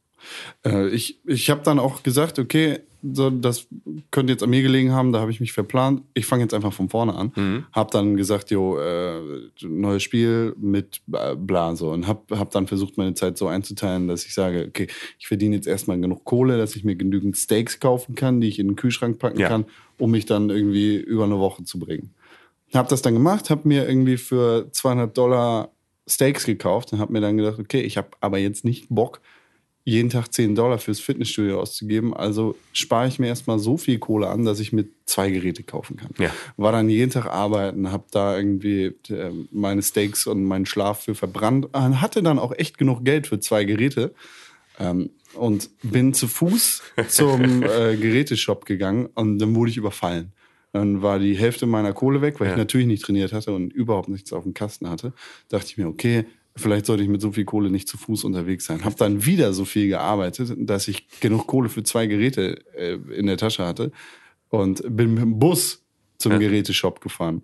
Äh, ich ich habe dann auch gesagt, okay, so, das könnte jetzt an mir gelegen haben, da habe ich mich verplant. Ich fange jetzt einfach von vorne an. Mhm. Hab dann gesagt, jo, äh, neues Spiel mit äh, bla so und hab, hab dann versucht, meine Zeit so einzuteilen, dass ich sage, okay, ich verdiene jetzt erstmal genug Kohle, dass ich mir genügend Steaks kaufen kann, die ich in den Kühlschrank packen Ja. kann, um mich dann irgendwie über eine Woche zu bringen. Hab das dann gemacht, hab mir irgendwie für 200 Dollar Steaks gekauft und hab mir dann gedacht, okay, ich habe aber jetzt nicht Bock, jeden Tag 10 Dollar fürs Fitnessstudio auszugeben. Also spare ich mir erstmal so viel Kohle an, dass ich mir zwei Geräte kaufen kann. Ja. War dann jeden Tag arbeiten, habe da irgendwie äh, meine Steaks und meinen Schlaf für verbrannt. Hatte dann auch echt genug Geld für zwei Geräte. Ähm, und bin zu Fuß zum [laughs] äh, Geräteshop gegangen und dann wurde ich überfallen. Dann war die Hälfte meiner Kohle weg, weil Ja. ich natürlich nicht trainiert hatte und überhaupt nichts auf dem Kasten hatte. Dachte ich mir, okay, vielleicht sollte ich mit so viel Kohle nicht zu Fuß unterwegs sein. Hab dann wieder so viel gearbeitet, dass ich genug Kohle für zwei Geräte äh, in der Tasche hatte und bin mit dem Bus zum Ja. Geräteshop gefahren,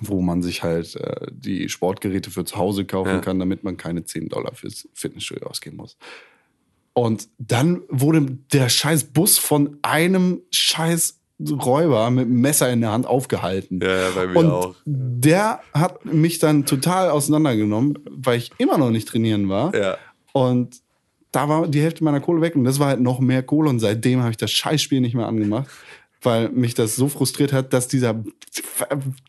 wo man sich halt äh, die Sportgeräte für zu Hause kaufen Ja. kann, damit man keine 10 Dollar fürs Fitnessstudio ausgeben muss. Und dann wurde der scheiß Bus von einem scheiß Räuber mit einem Messer in der Hand aufgehalten. Ja, ja, bei mir Und auch. der hat mich dann total auseinandergenommen, weil ich immer noch nicht trainieren war. Ja. Und da war die Hälfte meiner Kohle weg und das war halt noch mehr Kohle und seitdem habe ich das Scheißspiel nicht mehr angemacht, weil mich das so frustriert hat, dass dieser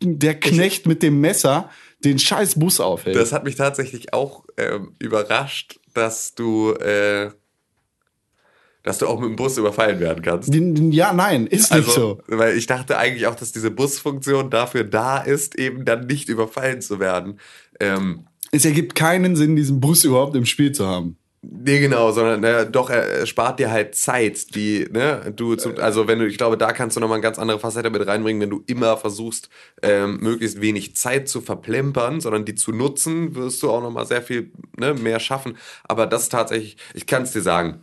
der Knecht mit dem Messer den scheiß Bus aufhält. Das hat mich tatsächlich auch ähm, überrascht, dass du, äh, dass du auch mit dem Bus überfallen werden kannst. Ja, nein, ist nicht so. Weil ich dachte eigentlich auch, dass diese Busfunktion dafür da ist, eben dann nicht überfallen zu werden. Ähm, Es ergibt keinen Sinn, diesen Bus überhaupt im Spiel zu haben. Nee, genau, sondern äh, doch, er spart dir halt Zeit, die, ne, du zum, also wenn du, ich glaube, da kannst du nochmal eine ganz andere Facette mit reinbringen, wenn du immer versuchst, ähm, möglichst wenig Zeit zu verplempern, sondern die zu nutzen, wirst du auch nochmal sehr viel ne, mehr schaffen. Aber das ist tatsächlich, ich kann es dir sagen,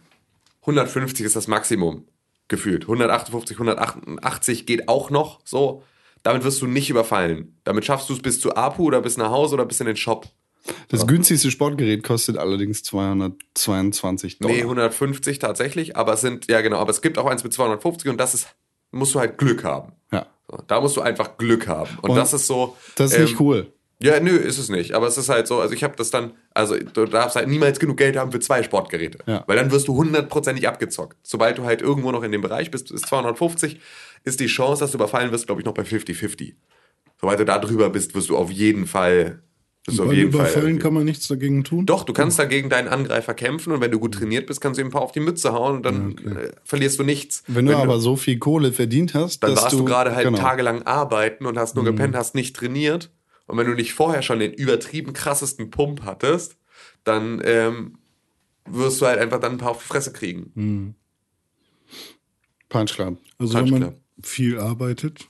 150 ist das Maximum gefühlt. 158, 188 geht auch noch so. Damit wirst du nicht überfallen. Damit schaffst du es bis zu Apu oder bis nach Hause oder bis in den Shop. Das günstigste Sportgerät kostet allerdings 222 Dollar. Nee, 150 tatsächlich, aber es sind, ja genau, aber es gibt auch eins mit 250 und das ist, musst du halt Glück haben. ja. So, da musst du einfach Glück haben. Und, Und das ist so. Das ist ähm, nicht cool. Ja, nö, ist es nicht. Aber es ist halt so, also ich habe das dann, also du darfst halt niemals genug Geld haben für zwei Sportgeräte. Ja. Weil dann wirst du hundertprozentig abgezockt. Sobald du halt irgendwo noch in dem Bereich bist, ist 250, ist die Chance, dass du überfallen wirst, glaube ich, noch bei 50-50. Sobald du da drüber bist, wirst du auf jeden Fall. Du auf jeden Fall Überfallen irgendwie- kann man nichts dagegen tun. doch, du kannst dagegen deinen Angreifer kämpfen und wenn du gut trainiert bist, kannst du ihm ein paar auf die Mütze hauen und dann äh, verlierst du nichts. Wenn du aber so viel Kohle verdient hast, dann dass warst du, gerade halt genau. tagelang arbeiten und hast nur gepennt, hast nicht trainiert. Und wenn du nicht vorher schon den übertrieben krassesten Pump hattest, dann ähm, wirst du halt einfach dann ein paar auf die Fresse kriegen. Punch Club. Also Punch wenn man Club. viel arbeitet,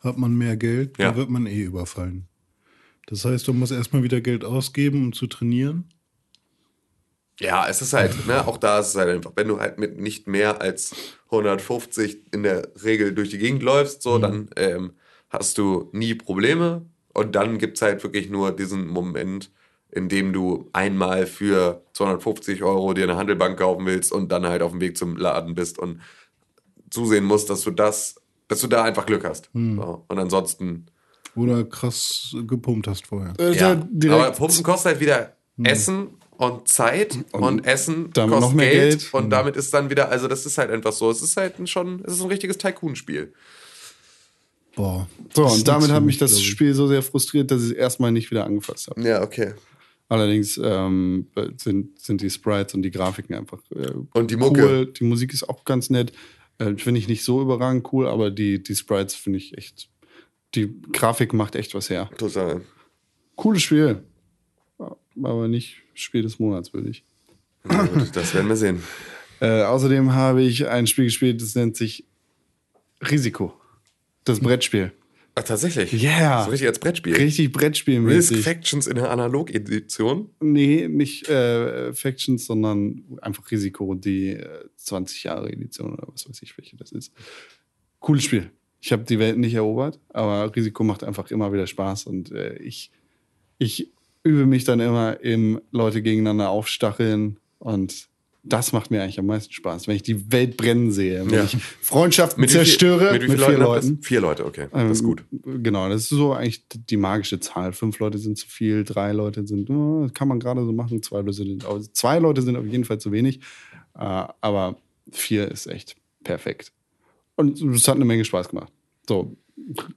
hat man mehr Geld, Ja. dann wird man eh überfallen. Das heißt, du musst erstmal wieder Geld ausgeben, um zu trainieren. Ja, es ist halt, ne, auch da ist es halt einfach, wenn du halt mit nicht mehr als 150 in der Regel durch die Gegend läufst, so, dann ähm, hast du nie Probleme. Und dann gibt es halt wirklich nur diesen Moment, in dem du einmal für 250 Euro dir eine Handelbank kaufen willst und dann halt auf dem Weg zum Laden bist und zusehen musst, dass du das, dass du da einfach Glück hast. So. Und ansonsten, Oder krass gepumpt hast vorher. Äh, ja. direkt- Aber Pumpen kostet halt wieder Essen und Zeit und, Essen damit kostet noch mehr Geld, Geld. und damit ist dann wieder, also das ist halt einfach so, es ist halt ein schon, es ist ein richtiges Tycoon-Spiel. Boah. So, und damit hat mich das. Spiel so sehr frustriert, dass ich es erstmal nicht wieder angefasst habe. Ja, okay. Allerdings ähm, sind, sind die Sprites und die Grafiken einfach äh, Und die Mucke. cool. Die Musik ist auch ganz nett. Äh, finde ich nicht so überragend cool, aber die, die Sprites finde ich echt. Die Grafik macht echt was her. Total. Cooles Spiel. Aber nicht Spiel des Monats, würde ich. Gut, [clears throat] das werden wir sehen. Äh, außerdem habe ich ein Spiel gespielt, das nennt sich Risiko. Das Brettspiel. Ach, tatsächlich? Yeah. So richtig als Brettspiel. Richtig Risk Brettspielmäßig. Factions in der Analog-Edition. Nee, nicht äh, Factions, sondern einfach Risiko, die äh, 20 Jahre Edition oder was weiß ich, welche das ist. Cooles Spiel. Ich habe die Welt nicht erobert, aber Risiko macht einfach immer wieder Spaß und äh, ich, ich übe mich dann immer im Leute gegeneinander aufstacheln und das macht mir eigentlich am meisten Spaß, wenn ich die Welt brennen sehe, wenn Ja. ich Freundschaften wie viel- zerstöre mit wie vielen vier Leuten? Leuten. Vier Leute, okay. Das ist Ähm, gut. Genau, das ist so eigentlich die magische Zahl. Fünf Leute sind zu viel, drei Leute sind, oh, das kann man gerade so machen, zwei Leute sind, also zwei Leute sind auf jeden Fall zu wenig, äh, aber vier ist echt perfekt. Und es hat eine Menge Spaß gemacht. So,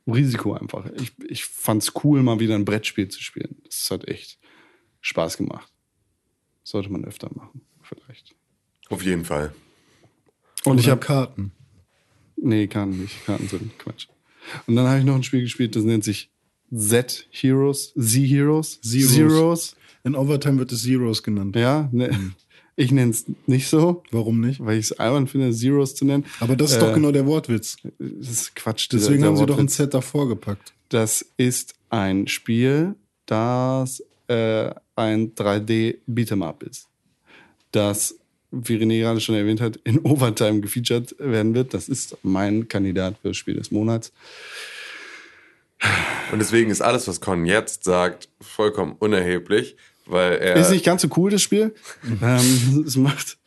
Risiko einfach. Ich, ich fand es cool, mal wieder ein Brettspiel zu spielen. Das hat echt Spaß gemacht. Sollte man öfter machen, vielleicht. Auf jeden Fall. Und ich Oder habe Karten. Nee, Karten nicht. Karten sind Quatsch. Und dann habe ich noch ein Spiel gespielt, das nennt sich Z Heroes, Z Heroes, Zeros. Zeros. In Overtime wird es Zeros genannt. Ja, ne, ich nenne es nicht so, Warum nicht? weil ich es albern finde, Zeros zu nennen. Aber das ist Äh, doch genau der Wortwitz. Das ist Quatsch. Deswegen haben sie doch ein. Z davor gepackt. Das ist ein Spiel, das äh, ein 3D Beat'em Up ist. Das, wie René gerade schon erwähnt hat, in [laughs] Overtime gefeatured werden wird. Das ist mein Kandidat für Spiel des Monats. Und deswegen ist alles, was Con jetzt sagt, vollkommen unerheblich, weil er. Ist nicht ganz so cool, das Spiel. [laughs] ähm, es macht,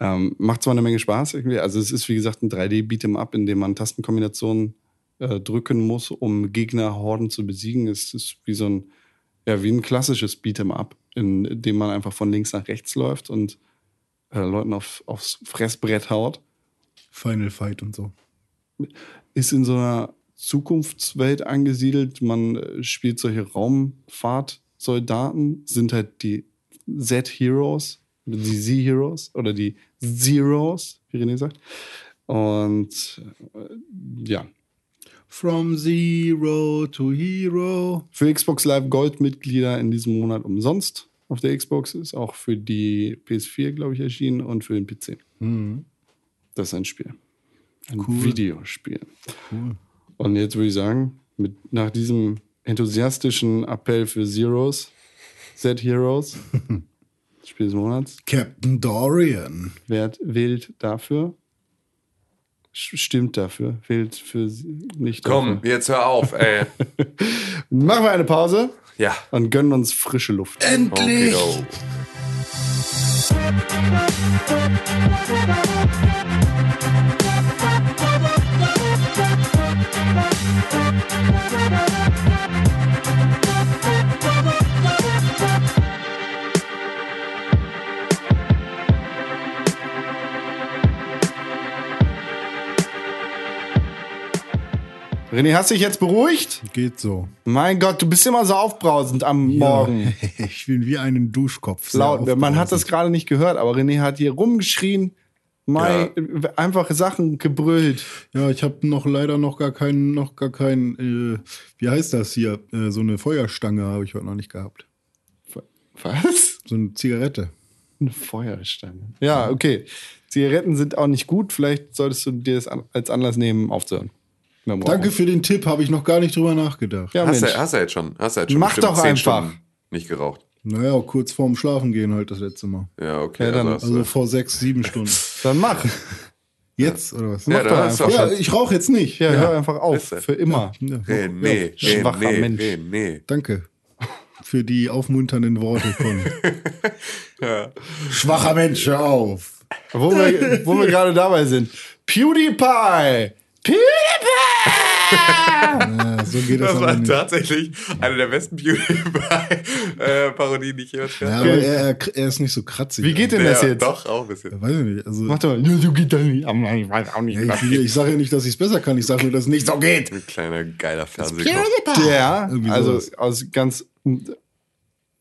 ähm, macht zwar eine Menge Spaß irgendwie. Also es ist, wie gesagt, ein 3D-Beat'em Up, in dem man Tastenkombinationen äh, drücken muss, um Gegnerhorden zu besiegen. Es ist wie so ein, ja, wie ein klassisches Beat'em Up, in dem man einfach von links nach rechts läuft und äh, Leuten auf, aufs Fressbrett haut. Final Fight und so. Ist in so einer Zukunftswelt angesiedelt. Man äh, spielt solche Raumfahrtsoldaten, sind halt die Z-Heroes, oder die Z-Heroes oder die Zeros, wie René sagt. Und äh, ja, From Zero to Hero. für Xbox Live Gold-Mitglieder in diesem Monat umsonst auf der Xbox ist auch für die PS4, glaube ich, erschienen und für den PC. Das ist ein Spiel. Ein Cool. Videospiel. Cool. Und jetzt würde ich sagen, mit, nach diesem enthusiastischen Appell für Zeros, Z-Heroes, [laughs] Spiel des Monats, Captain Dorian. wer wählt dafür? Stimmt dafür, wählt für nicht Komm, dafür. jetzt hör auf, ey. [laughs] Machen wir eine Pause Ja. und gönnen uns frische Luft. Endlich! Okido. René, hast du dich jetzt beruhigt? Geht so. Mein Gott, du bist immer so aufbrausend am Morgen. Ja, [laughs] ich bin wie einen Duschkopf. Laut. Man hat das gerade nicht gehört, aber René hat hier rumgeschrien, mein, einfache Sachen gebrüllt. Ja, ich habe noch leider noch gar keinen, noch gar keinen, äh, wie heißt das hier? Äh, so eine Feuerstange habe ich heute noch nicht gehabt. Was? So eine Zigarette. Eine Feuerstange. Ja, okay. Zigaretten sind auch nicht gut. Vielleicht solltest du dir das als Anlass nehmen, aufzuhören. Danke für den Tipp, habe ich noch gar nicht drüber nachgedacht. Ja, Hast du, hast du jetzt schon? Hast du jetzt schon Mach doch zehn einfach. Stunden nicht geraucht? Naja, kurz vorm Schlafen gehen halt das letzte Mal. Ja, okay. Ja, dann- Also du- vor sechs, sieben Stunden. [laughs] Dann mach. [laughs] Jetzt, oder was? ja, einfach. Ja, schon. ich rauche jetzt nicht. Ja, hör einfach auf. Für immer. Ja. René, Ja, schwacher René, Mensch. René. Danke für die aufmunternden Worte von. [laughs] Schwacher Mensch, hör auf. Wo wir, wo wir gerade dabei sind. PewDiePie! PewDiePie! Ja, so geht das, Das aber war nicht. tatsächlich eine der besten PewDiePie-Parodien, die ich jemals Ja, gehört aber habe. er, er, er ist nicht so kratzig. Wie geht denn Ja, das jetzt? Doch, auch ein bisschen. Weiß ich nicht. Also, Mach doch mal. Ja, so geht das nicht. Ich weiß auch nicht. ja, ich, ich sage ja nicht, dass ich es besser kann. Ich sage nur, dass es nicht so geht. Ein kleiner, geiler. Der, Irgendwie also aus ganz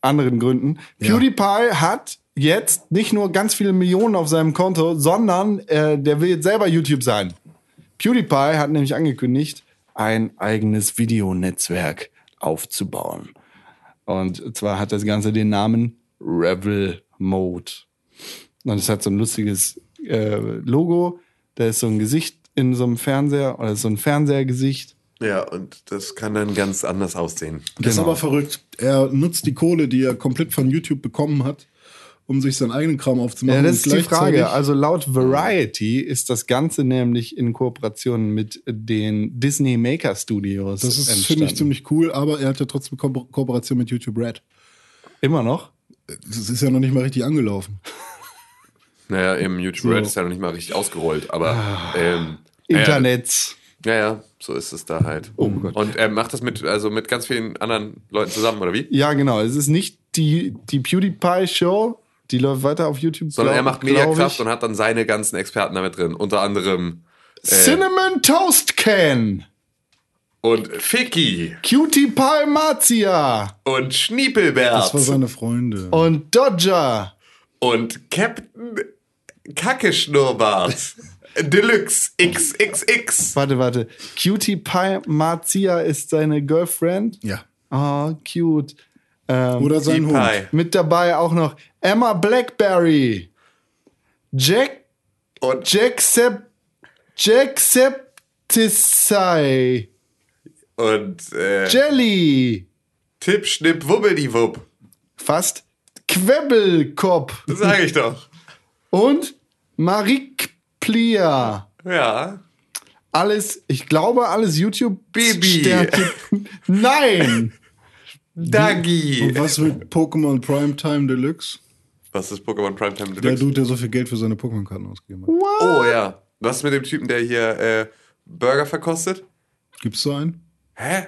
anderen Gründen. PewDiePie hat jetzt nicht nur ganz viele Millionen auf seinem Konto, sondern äh, der will jetzt selber YouTube sein. PewDiePie hat nämlich angekündigt, ein eigenes Videonetzwerk aufzubauen. Und zwar hat das Ganze den Namen Rebel Mode. Und es hat so ein lustiges äh, Logo. Da ist so ein Gesicht in so einem Fernseher oder so ein Fernsehergesicht. Ja, und das kann dann ganz anders aussehen. Das ist Genau. aber verrückt. Er nutzt die Kohle, die er komplett von YouTube bekommen hat, um sich seinen eigenen Kram aufzumachen. Ja, das ist die Frage. Also laut Variety ist das Ganze nämlich in Kooperation mit den Disney Maker Studios. Das ist, finde ich, ziemlich cool, aber er hat ja trotzdem Ko Kooperation mit YouTube Red. Immer noch? Das ist ja noch nicht mal richtig angelaufen. [laughs] Naja, im YouTube So. Red ist ja noch nicht mal richtig ausgerollt, aber ähm, Internets. Ja, ja, so ist es da halt. Oh Gott. Und er macht das mit, also mit ganz vielen anderen Leuten zusammen, oder wie? Ja, genau. Es ist nicht die, die PewDiePie Show. Die läuft weiter auf YouTube. Sondern glaub- er macht Mediakraft und hat dann seine ganzen Experten damit drin. Unter anderem Cinnamon Toast Can. und Ficky Cutie Pie Marzia. und Schniepelbert Das war seine Freunde. Und Dodger. und Captain Kackeschnurrbart [laughs] Deluxe XXX. Warte, warte. Cutie Pie Marzia ist seine Girlfriend. Ja. Oh, cute. Ähm, Oder sein Hund. Pie. Mit dabei auch noch Emma Blackberry, Jack, Und Jack Sep, Jack Septisei, und äh, Jelly, Tipp, Schnipp, Wubbeldiwupp. fast Quebbelkopf Das sage ich doch. und Marik Plia. Ja. Alles, ich glaube, alles YouTube Baby. Sternchen. Nein! [laughs] Dagi. Und was mit Pokémon Primetime Deluxe? Was ist Pokémon Primetime Der Deluxe? Dude, der so viel Geld für seine Pokémon-Karten ausgegeben hat. Oh ja. Was mit dem Typen, der hier äh, Burger verkostet? Gibt's so einen? Hä?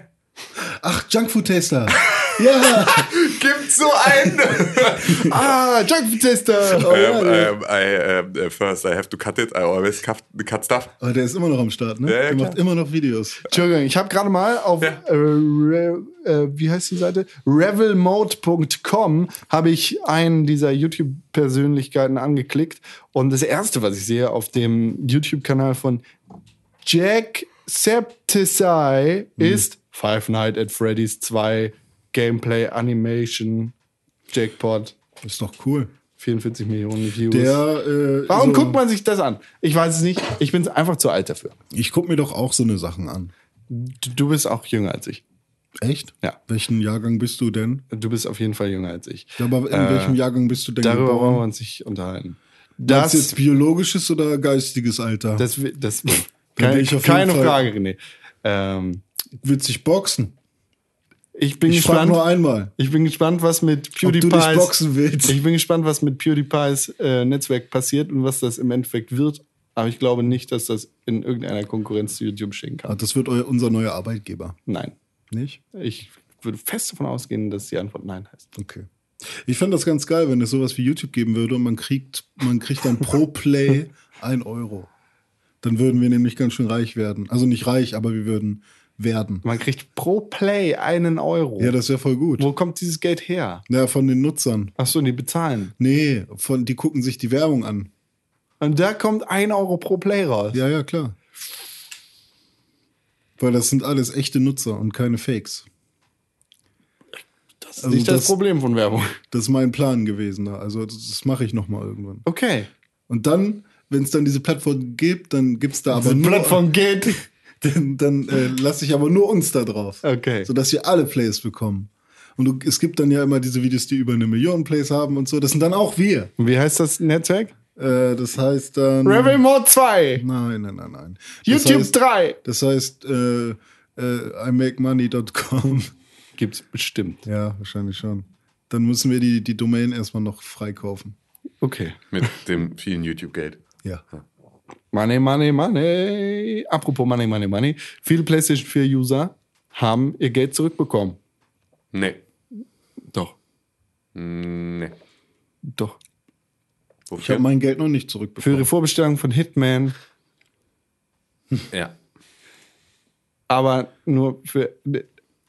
Ach, Junkfood Taster. [laughs] ja. [laughs] Gibt's so einen? [laughs] Ah, Junkfood Tester! um, um, I, um, uh, first I have to cut it. I always cut, cut stuff. Aber der ist immer noch am Start, ne? Ja, ja, der macht immer noch Videos. Entschuldigung, ich habe gerade mal auf, Ja. äh, Re, äh, wie heißt die Seite? revelmode.com habe ich einen dieser YouTube-Persönlichkeiten angeklickt und das erste, was ich sehe auf dem YouTube-Kanal von Jack Septisei ist Five Nights at Freddy's 2 Gameplay Animation Jackpot. Ist doch cool. 44 Millionen Views. Der, äh, Warum so, guckt man sich das an? Ich weiß es nicht. Ich bin einfach zu alt dafür. Ich guck mir doch auch so eine Sachen an. Du bist auch jünger als ich. Echt? Ja. Welchen Jahrgang bist du denn? Du bist auf jeden Fall jünger als ich. Ja, Aber in welchem Jahrgang bist du denn Darüber wollen wir geboren? uns nicht unterhalten. Das Das, jetzt biologisches oder geistiges Alter? das, das, [laughs] Dann keine, bin ich auf keine Frage, René. Ähm, Wird sich boxen? Ich bin Ich gespannt. nur einmal. Ich bin gespannt, was mit PewDiePie's. boxen willst. Ich bin gespannt, was mit PewDiePie's äh, Netzwerk passiert und was das im Endeffekt wird. Aber ich glaube nicht, dass das in irgendeiner Konkurrenz zu YouTube stehen Ah, kann. Das wird euer, unser neuer Arbeitgeber. Nein. Nicht? Ich würde fest davon ausgehen, dass die Antwort Nein heißt. Okay. Ich fände das ganz geil, wenn es sowas wie YouTube geben würde und man kriegt, man kriegt dann pro [laughs] Play ein Euro. Dann würden wir nämlich ganz schön reich werden. Also nicht reich, aber wir würden werden. Man kriegt pro Play einen Euro. Ja, das wäre voll gut. Wo kommt dieses Geld her? Ja, von den Nutzern. Achso, die bezahlen. Nee, von, die gucken sich die Werbung an. Und da kommt ein Euro pro Play raus. Ja, ja, klar. Weil das sind alles echte Nutzer und keine Fakes. das ist also nicht das, das- Problem von Werbung. Das ist mein Plan gewesen. Also das, mache ich noch mal irgendwann. Okay. Und dann, wenn es dann diese Plattform gibt, dann gibt es da aber nur... Plattform geht. [laughs] dann, dann äh, lasse ich aber nur uns da drauf. Okay. Sodass wir alle Plays bekommen. Und du, es gibt dann ja immer diese Videos, die über eine Million Plays haben und so. Das sind dann auch wir. Und wie heißt das Netzwerk? Äh, das heißt dann. Rebel Mode 2. Nein, nein, nein, nein. Das YouTube heißt, 3. Das heißt, äh, äh, imakemoney.com. Gibt's bestimmt. Ja, wahrscheinlich schon. Dann müssen wir die, die Domain erstmal noch freikaufen. Okay. Mit dem vielen YouTube-Geld. Ja. Money, money, money. Apropos money, money, money. Viele PlayStation 4 User haben ihr Geld zurückbekommen. Nee. Doch. Nee. Doch. Ich habe Wofür? mein Geld noch nicht Für zurückbekommen. ihre Vorbestellung von Hitman, [laughs] Ja. aber nur für.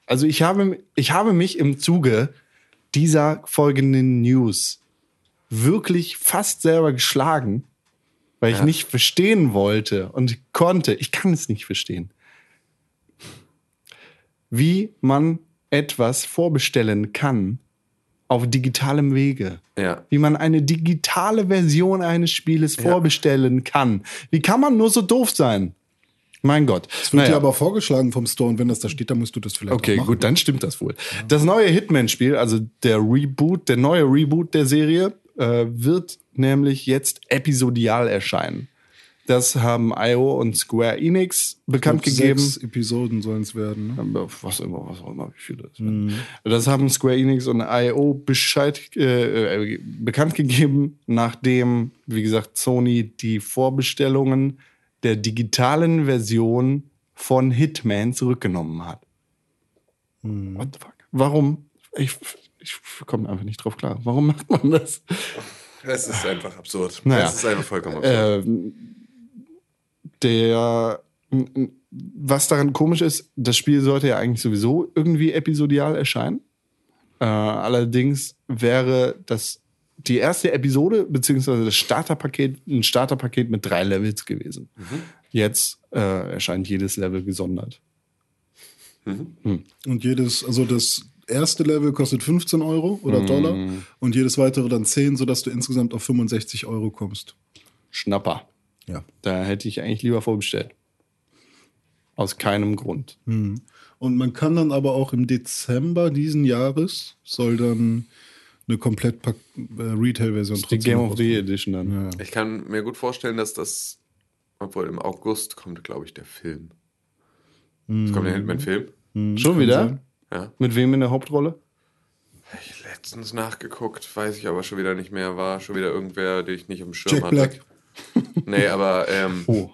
Also ich habe, ich habe mich im Zuge dieser folgenden News wirklich fast selber geschlagen, weil ich Ja. nicht verstehen wollte und konnte. Ich kann es nicht verstehen. Wie man etwas vorbestellen kann auf digitalem Wege. Ja. Wie man eine digitale Version eines Spieles vorbestellen kann. Wie kann man nur so doof sein? Mein Gott. Es wird Naja. dir aber vorgeschlagen vom Store und wenn das da steht, dann musst du das vielleicht Okay, auch machen. gut, dann stimmt das wohl. Das neue Hitman-Spiel, also der Reboot, der neue Reboot der Serie, äh, wird nämlich jetzt episodial erscheinen. Das haben IO und Square Enix bekannt glaub, gegeben. Sechs Episoden sollen es werden. Ne? Was immer, was auch immer, wie viele das werden. Das haben Square Enix und IO Bescheid, äh, äh, bekannt gegeben, nachdem, wie gesagt, Sony die Vorbestellungen der digitalen Version von Hitman zurückgenommen hat. What the fuck? Warum? Ich, ich komme einfach nicht drauf klar. Warum macht man das? Es ist einfach absurd. Naja. Es ist einfach vollkommen absurd. Ähm, der, was daran komisch ist, das Spiel sollte ja eigentlich sowieso irgendwie episodial erscheinen. Äh, allerdings wäre das die erste Episode beziehungsweise das Starterpaket ein Starterpaket mit drei Levels gewesen. Jetzt äh, erscheint jedes Level gesondert. Und jedes, also das erste Level kostet 15 Euro oder Dollar und jedes weitere dann 10, sodass du insgesamt auf 65 Euro kommst. Schnapper. Ja. Da hätte ich eigentlich lieber vorbestellt. Aus keinem Grund. Und man kann dann aber auch im Dezember diesen Jahres soll dann eine komplett äh, Retail-Version Die Game of the Edition dann. Ja. Ich kann mir gut vorstellen, dass das, obwohl im August kommt, glaube ich, der Film. Es kommt der Hitman-Film. Schon wieder? Ja. Mit wem in der Hauptrolle? Ich letztens nachgeguckt, weiß ich aber schon wieder nicht mehr. War schon wieder irgendwer, den ich nicht im Schirm Jack hatte. Black. [laughs] Nee, aber, ähm, Oh.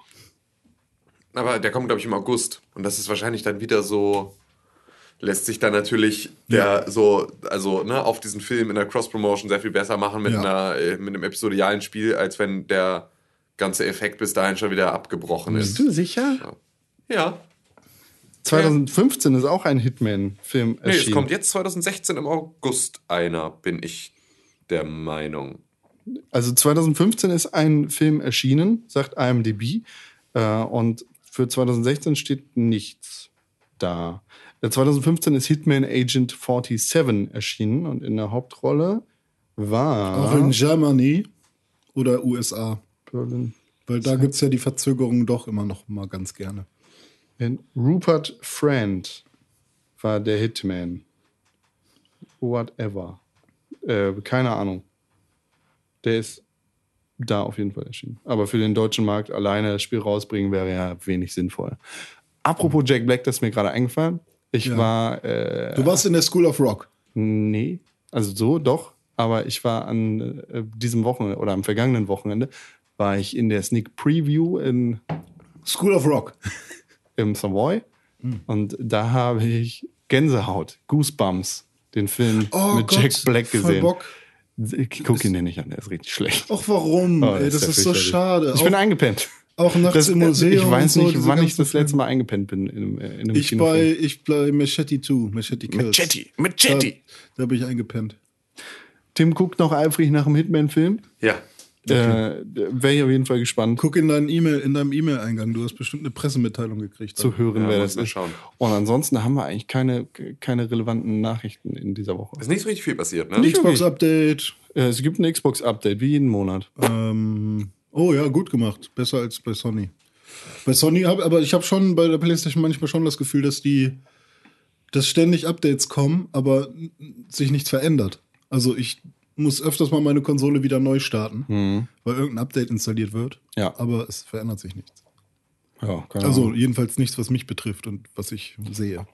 aber der kommt, glaube ich, im August. Und das ist wahrscheinlich dann wieder so. Lässt sich dann natürlich der so, also ne, auf diesen Film in der Cross-Promotion sehr viel besser machen mit, Ja. einer, äh, mit einem episodialen Spiel, als wenn der ganze Effekt bis dahin schon wieder abgebrochen ist. Bist du sicher? Ja. 2015 ist auch ein Hitman-Film Nee, erschienen. es kommt jetzt 2016 im August einer, bin ich der Meinung. Also 2015 ist ein Film erschienen, sagt IMDb. Äh, und für 2016 steht nichts da. Äh, 2015 ist Hitman Agent 47 erschienen und in der Hauptrolle war Auch in Germany oder USA. Berlin. Weil da gibt es ja die Verzögerungen doch immer noch mal ganz gerne. Rupert Friend war der Hitman. Whatever. Äh, keine Ahnung. Der ist da auf jeden Fall erschienen. Aber für den deutschen Markt alleine das Spiel rausbringen wäre ja wenig sinnvoll. Apropos Jack Black, das ist mir gerade eingefallen. Ich Ja. war, äh, Du warst in der School of Rock. nee, also so doch, aber ich war an äh, diesem Wochenende oder am vergangenen Wochenende war ich in der Sneak Preview in School of Rock. [laughs] im Savoy. Hm. Und da habe ich Gänsehaut, Goosebumps, den Film mit Oh Gott, Jack Black voll gesehen. Bock. Ich gucke ihn dir nicht an, der ist richtig schlecht. Ach, warum? Oh, Ey, das ja ist so schade. Ich bin auch, eingepennt. auch nachts Das, im Museum. ich weiß so, nicht, diese wann ich das letzte. Mal eingepennt bin in, in einem Ich Kinofilm. bei, ich bei Machete 2, Machete Kills. Machete, Da, Machete. da bin ich eingepennt. Tim guckt noch eifrig nach dem Hitman-Film. Ja. Äh, Wäre ich auf jeden Fall gespannt Guck in, deinen E-Mail, in deinem E-Mail-Eingang. Du hast bestimmt eine Pressemitteilung gekriegt. zu hören, Ja, wer das ist. schauen. Und ansonsten haben wir eigentlich keine, keine relevanten Nachrichten in dieser Woche. Ist nicht so richtig viel passiert, ne? Xbox-Update. Äh, Es gibt ein Xbox-Update, wie jeden Monat. Ähm, oh ja, gut gemacht. Besser als bei Sony. Bei Sony habe, aber ich habe schon bei der PlayStation manchmal schon das Gefühl, dass die, dass ständig Updates kommen, aber sich nichts verändert. Also ich muss öfters mal meine Konsole wieder neu starten, weil irgendein Update installiert wird. Ja. Aber es verändert sich nichts. Ja, keine Also Ahnung. jedenfalls nichts, was mich betrifft und was ich sehe.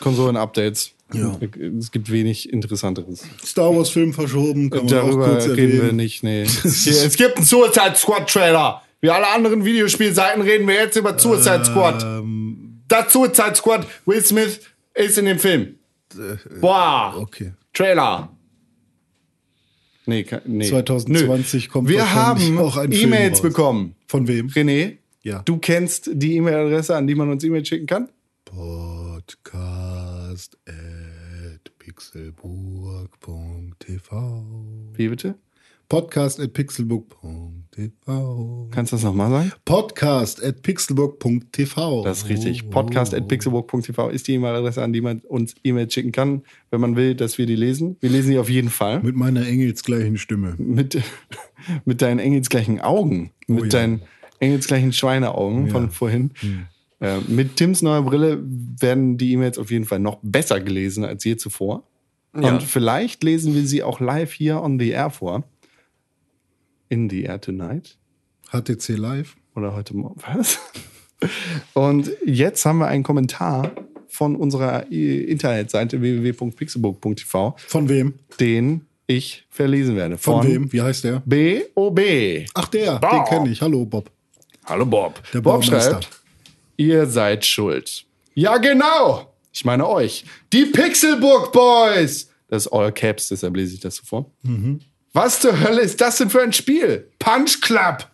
Konsolen-Updates. Ja. Es gibt wenig Interessanteres. Star Wars Film verschoben, kann man auch Darüber kurz reden wir erwähnen. nicht, nee. [laughs] Es gibt einen Suicide Squad Trailer. Wie alle anderen Videospielseiten reden wir jetzt über Suicide Squad. Ähm, Das Suicide Squad, Will Smith ist in dem Film. Boah. okay. Trailer. Nee, nee. 2020 Nö. kommt Wir haben auch ein E-Mails bekommen. Von wem? René, Ja. du kennst die E-Mail-Adresse, an die man uns E-Mails schicken kann? Podcast at pixelburg.tv Wie bitte? Podcast at pixelburg.tv Kannst du das nochmal sagen? Podcast at pixelburg.tv Das ist richtig. Podcast at pixelburg.tv ist die E-Mail-Adresse, an die man uns E-Mails schicken kann, wenn man will, dass wir die lesen. Wir lesen die auf jeden Fall. Mit meiner engelsgleichen Stimme. Mit, [laughs] mit deinen engelsgleichen Augen. Mit Oh ja. deinen engelsgleichen Schweineaugen von vorhin. Äh, mit Tims neuer Brille werden die E-Mails auf jeden Fall noch besser gelesen als je zuvor. Ja. Und vielleicht lesen wir sie auch live hier on the air vor. In the air tonight. HTC Live. Oder heute Morgen. [laughs] Was? Und jetzt haben wir einen Kommentar von unserer äh, Internetseite www.pixelbook.tv, Von wem? den ich verlesen werde. Von, wem? Wie heißt der? B.O.B. Ach, der. Bob. Den kenne ich. Hallo, Bob. Hallo Bob. Der Bob schreibt, ihr seid schuld. Ja, genau. Ich meine euch. Die Pixelburg Boys. Das ist all caps, deshalb lese ich das so vor. Was zur Hölle ist das denn für ein Spiel? Punch Club.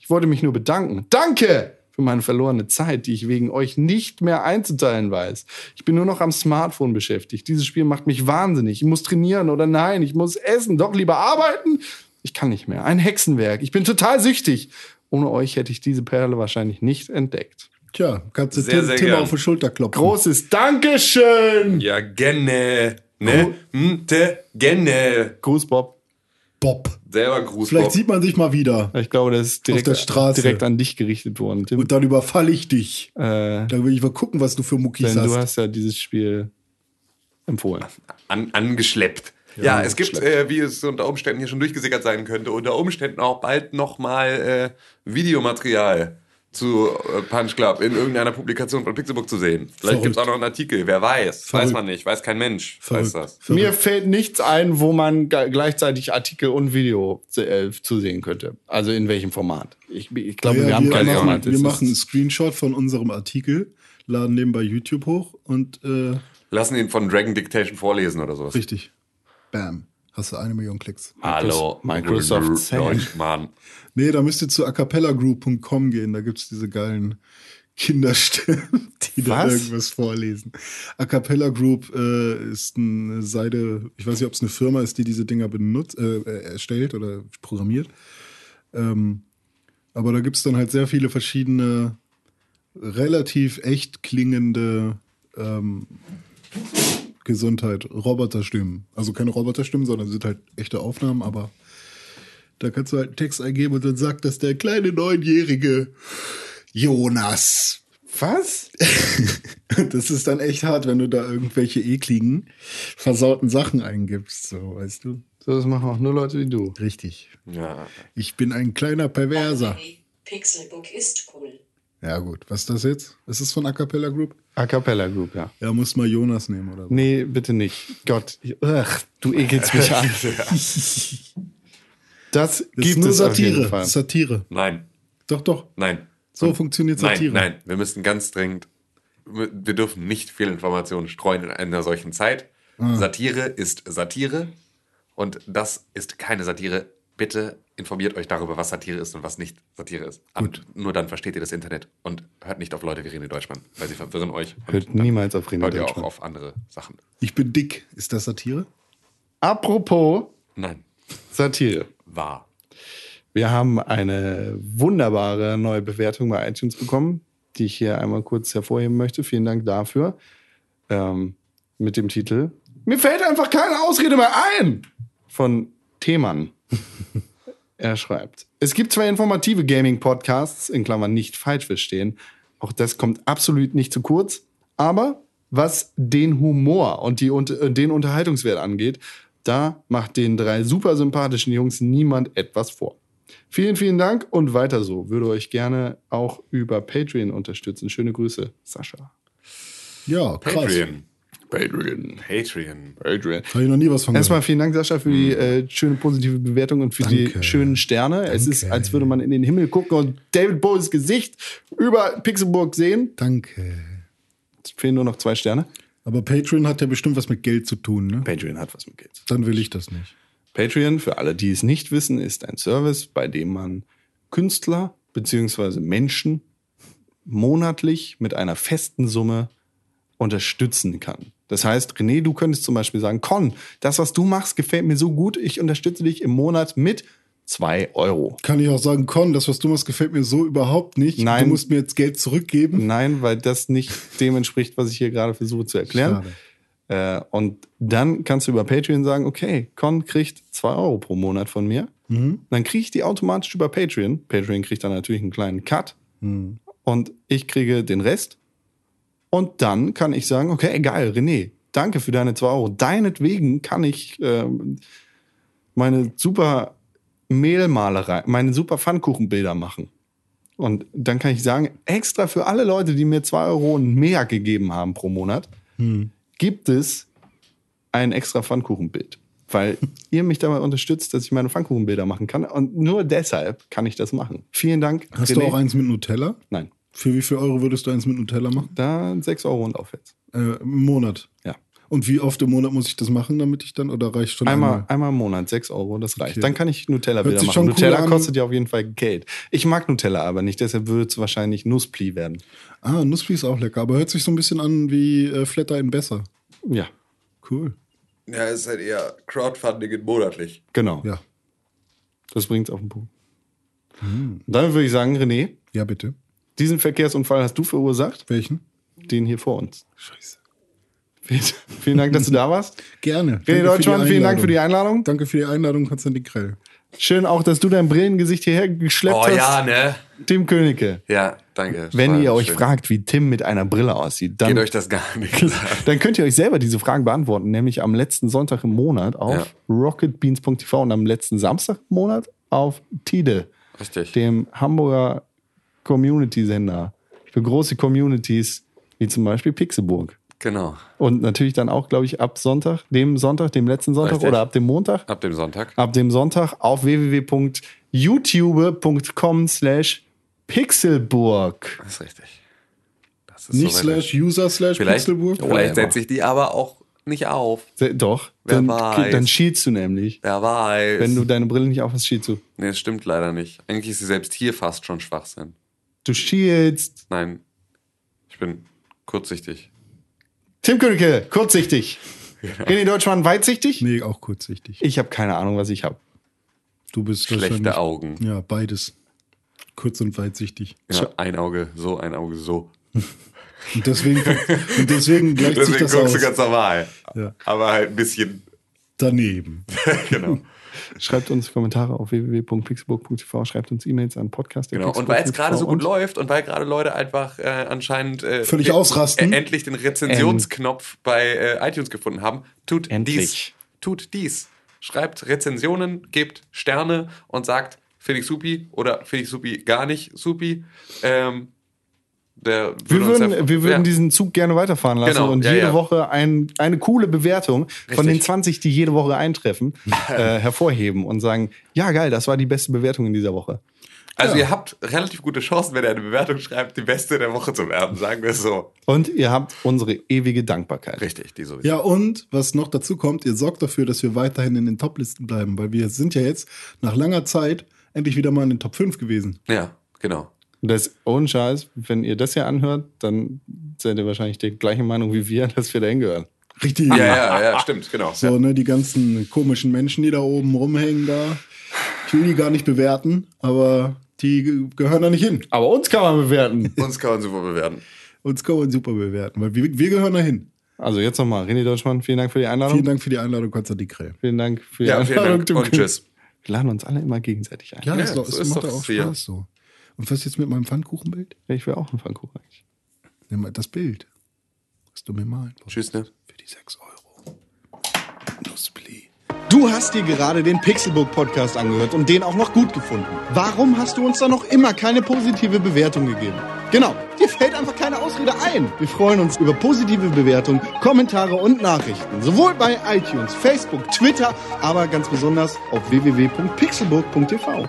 Ich wollte mich nur bedanken. Danke für meine verlorene Zeit, die ich wegen euch nicht mehr einzuteilen weiß. Ich bin nur noch am Smartphone beschäftigt. Dieses Spiel macht mich wahnsinnig. Ich muss trainieren oder nein, ich muss essen, doch lieber arbeiten. Ich kann nicht mehr. Ein Hexenwerk. Ich bin total süchtig. Ohne euch hätte ich diese Perle wahrscheinlich nicht entdeckt. Tja, kannst du Sehr, Tim, sehr Tim gern. auf die Schulter klopfen. Großes Dankeschön. Ja, gerne. Ne? Hm, te, gerne. Gruß, Bob. Bob. Selber Gruß, Vielleicht Bob. sieht man sich mal wieder. Ich glaube, das ist direkt, der Straße. direkt an dich gerichtet worden, Tim. Und dann überfalle ich dich. äh, Dann will ich mal gucken, was du für Muckis denn du hast. hast ja dieses Spiel empfohlen. an, angeschleppt. Ja, es gibt, äh, wie es unter Umständen hier schon durchgesickert sein könnte, unter Umständen auch bald nochmal äh, Videomaterial zu äh, Punch Club in irgendeiner Publikation von Pixelbook zu sehen. Vielleicht Verrückt. gibt es auch noch einen Artikel, wer weiß. Weiß Verrückt. man nicht, weiß kein Mensch. Weiß das. Verrückt. Mir fällt nichts ein, wo man gleichzeitig Artikel und Video äh, zusehen könnte. Also in welchem Format. Ich, ich glaube, Ja, wir haben wir, kein keine machen, Format. wir machen einen Screenshot von unserem Artikel, laden den bei YouTube hoch und äh, Lassen ihn von Dragon Dictation vorlesen oder sowas. richtig. Bam. Hast du eine Million Klicks. Hallo, Microsoft Sam. Mann. Nee, da müsst ihr zu acapellagroup.com gehen. Da gibt's diese geilen Kinderstimmen, [laughs] die da Was? irgendwas vorlesen. Acapella Group äh, ist eine Seite, ich weiß nicht, ob es eine Firma ist, die diese Dinger benutzt, äh, äh, erstellt oder programmiert. Ähm, aber da gibt's dann halt sehr viele verschiedene, relativ echt klingende ähm, Gesundheit, Roboterstimmen. Also keine Roboterstimmen, sondern sind halt echte Aufnahmen, aber da kannst du halt einen Text eingeben und dann sagt das der kleine neunjährige Jonas. Was? [laughs] Das ist dann echt hart, wenn du da irgendwelche ekligen, versauten Sachen eingibst, so, weißt du? So, das machen auch nur Leute wie du. Richtig. Ja. Ich bin ein kleiner Perverser. Pixelbook ist cool. Ja, gut. Was ist das jetzt? Ist es von Acapella Group? A Cappella Group, ja. Ja, muss mal Jonas nehmen, oder? so. Nee, bitte nicht. Gott, ugh, du ekelst mich an. [laughs] [laughs] Das, Das gibt ist nur es auf jeden Satire. Fall. Satire. Nein, Doch, doch. nein. So funktioniert Satire. Nein, nein, wir müssen ganz dringend, wir dürfen nicht viel Informationen streuen in einer solchen Zeit. Ah. Satire ist Satire und das ist keine Satire. Bitte informiert euch darüber, was Satire ist und was nicht Satire ist. Und nur dann versteht ihr das Internet und hört nicht auf Leute wie René Deutschmann, weil sie verwirren euch. Und Hört niemals auf René Hört ihr auch Deutschmann. auf andere Sachen. Ich bin dick. Ist das Satire? Apropos Nein, Satire. Wahr. Wir haben eine wunderbare neue Bewertung bei iTunes bekommen, die ich hier einmal kurz hervorheben möchte. Vielen Dank dafür. Ähm, mit dem Titel Mir fällt einfach keine Ausrede mehr ein von Themann. [laughs] Er schreibt, es gibt zwei informative Gaming-Podcasts, in Klammern nicht falsch verstehen. Auch das kommt absolut nicht zu kurz. Aber was den Humor und die, äh, den Unterhaltungswert angeht, da macht den drei super sympathischen Jungs niemand etwas vor. Vielen, vielen Dank und weiter so. Würde euch gerne auch über Patreon unterstützen. Schöne Grüße, Sascha. Ja, krass. Patreon. Patreon. Patreon. Patreon. Habe ich noch nie was von Erstmal gehört. vielen Dank, Sascha, für die äh, schöne positive Bewertung und für die Danke. schönen Sterne. Es ist, Danke. als würde man in den Himmel gucken und David Bowies Gesicht über Pixelburg sehen. Danke. Es fehlen nur noch zwei Sterne. Aber Patreon hat ja bestimmt was mit Geld zu tun, ne? Patreon hat was mit Geld. Dann will ich das nicht. Patreon, für alle, die es nicht wissen, ist ein Service, bei dem man Künstler bzw. Menschen monatlich mit einer festen Summe unterstützen kann. Das heißt, René, du könntest zum Beispiel sagen, Con, das, was du machst, gefällt mir so gut, ich unterstütze dich im Monat mit zwei Euro. Kann ich auch sagen, Con, das, was du machst, gefällt mir so überhaupt nicht. Nein. Du musst mir jetzt Geld zurückgeben. Nein, weil das nicht dem entspricht, was ich hier gerade versuche zu erklären. Äh, und dann kannst du über Patreon sagen, okay, Con kriegt zwei Euro pro Monat von mir. Dann kriege ich die automatisch über Patreon. Patreon kriegt dann natürlich einen kleinen Cut. Und ich kriege den Rest. Und dann kann ich sagen, okay, geil, René, danke für deine zwei Euro. Deinetwegen kann ich ähm, meine super Mehlmalerei, meine super Pfannkuchenbilder machen. Und dann kann ich sagen, extra für alle Leute, die mir zwei Euro und mehr gegeben haben pro Monat, gibt es ein extra Pfannkuchenbild. Weil [laughs] ihr mich dabei unterstützt, dass ich meine Pfannkuchenbilder machen kann. Und nur deshalb kann ich das machen. Vielen Dank. Hast René. du auch eins mit Nutella? Nein. Für wie viel Euro würdest du eins mit Nutella machen? Da sechs Euro und aufwärts. Äh, Im Monat. Ja. Und wie oft im Monat muss ich das machen, damit ich dann, oder reicht schon Einmal, einmal? einmal im Monat, sechs Euro, das reicht. Okay. Dann kann ich Nutella-Bilder Hört sich machen. schon cool Nutella an. kostet ja auf jeden Fall Geld. Ich mag Nutella aber nicht, deshalb würde es wahrscheinlich Nusspli werden. Ah, Nussfli ist auch lecker, aber hört sich so ein bisschen an wie äh, Flatter in besser. Ja, Cool. Ja, es ist halt eher Crowdfunding in monatlich. genau. Ja. Das bringt es auf den Punkt. Und Dann würde ich sagen, René, Ja, bitte. diesen Verkehrsunfall hast du verursacht, Welchen? den hier vor uns. Scheiße. Vielen, Dank, dass du da warst. [laughs] Gerne. René Deutschmann, vielen Dank für die Einladung. Danke für die Einladung, Konstantin Krell. Schön auch, dass du dein Brillengesicht hierher geschleppt Oh hast. ja, ne? Tim Königke. Ja, danke. Wenn ihr euch schön. fragt, wie Tim mit einer Brille aussieht, dann Geht euch das gar nicht. [laughs] dann könnt ihr euch selber diese Fragen beantworten, nämlich am letzten Sonntag im Monat auf Ja. rocketbeans.tv und am letzten Samstag im Monat auf Tide, Richtig. dem Hamburger Community-Sender für große Communities, wie zum Beispiel Pixelburg. Genau. Und natürlich dann auch, glaube ich, ab Sonntag, dem Sonntag, dem letzten Sonntag Richtig. oder ab dem Montag, Ab dem Sonntag. ab dem Sonntag auf www.youtube.com slash Pixelburg. Das ist richtig. Das ist Nicht soweit. slash User slash Vielleicht, Pixelburg. vielleicht setze ich die aber auch nicht auf. Se- Doch, Wer dann, weiß. dann schielst du nämlich. Wer weiß. Wenn du deine Brille nicht aufhast, schielst du. nee, das stimmt leider nicht. Eigentlich ist sie selbst hier fast schon Schwachsinn. Du schielst. Nein, ich bin kurzsichtig. Tim Königke, kurzsichtig. René Deutschmann, weitsichtig? Nee, auch kurzsichtig. Ich habe keine Ahnung, was ich habe. Du bist Schlechte Augen. Ja, beides. Kurz und weitsichtig. Ja, ein Auge so, ein Auge so. [laughs] Und deswegen, und deswegen gleicht sich Deswegen das guckst aus. du ganz normal. Ja. Aber halt ein bisschen, Daneben. [laughs] genau. Schreibt uns Kommentare auf www.pixelburg.tv, schreibt uns E-Mails an podcast. genau. Und weil es gerade so gut läuft und weil gerade Leute einfach äh, anscheinend äh, Völlig ausrasten. Äh, endlich den Rezensionsknopf bei äh, iTunes gefunden haben, tut Endlich. dies. Tut dies. Schreibt Rezensionen, gebt Sterne und sagt, finde ich supi oder finde ich supi gar nicht supi. Ähm, der Wir würde uns würden, ja- wir würden ja. diesen Zug gerne weiterfahren lassen Genau, und ja, jede ja. Woche ein, eine coole Bewertung von den Richtig. 20, die jede Woche eintreffen, [laughs] äh, hervorheben und sagen, ja geil, das war die beste Bewertung in dieser Woche. Also ihr habt relativ gute Chancen, wenn ihr eine Bewertung schreibt, die beste der Woche zu werden, sagen wir es so. Und ihr habt unsere ewige Dankbarkeit. Richtig, die sowieso. Ja, und was noch dazu kommt, ihr sorgt dafür, dass wir weiterhin in den Top-Listen bleiben, weil wir sind ja jetzt nach langer Zeit endlich wieder mal in den Top 5 gewesen. Ja, genau. Und das ohne Scheiß, wenn ihr das hier anhört, dann seid ihr wahrscheinlich der gleichen Meinung wie wir, dass wir dahin gehören. Richtig. Ja, ja, ja, stimmt, genau. So, ne, die ganzen komischen Menschen, die da oben rumhängen da. Ich will die gar nicht bewerten, aber die ge- gehören da nicht hin. Aber uns kann man bewerten. Uns kann man super bewerten. Uns kann man super bewerten, weil wir, wir gehören da hin. Also jetzt nochmal, René Deutschmann, vielen Dank für die Einladung. Vielen Dank für die Einladung, Konstantin Krell. Vielen Dank für die Ja, vielen Einladung. Dank und tschüss. Wir laden uns alle immer gegenseitig ein. Ja, Ja, ist doch, so ist macht doch doch auch. Spaß so. Und was jetzt mit meinem Pfannkuchenbild? Ich will auch einen Pfannkuchen eigentlich. Nimm mal das Bild, was du mir malen wolltest. Tschüss, ne? Für die 6 Euro. Nussbli. Du hast dir gerade den Pixelbook Podcast angehört und den auch noch gut gefunden. Warum hast du uns da noch immer keine positive Bewertung gegeben? Genau, dir fällt einfach keine Ausrede ein. Wir freuen uns über positive Bewertungen, Kommentare und Nachrichten. Sowohl bei iTunes, Facebook, Twitter, aber ganz besonders auf www.pixelbook.tv.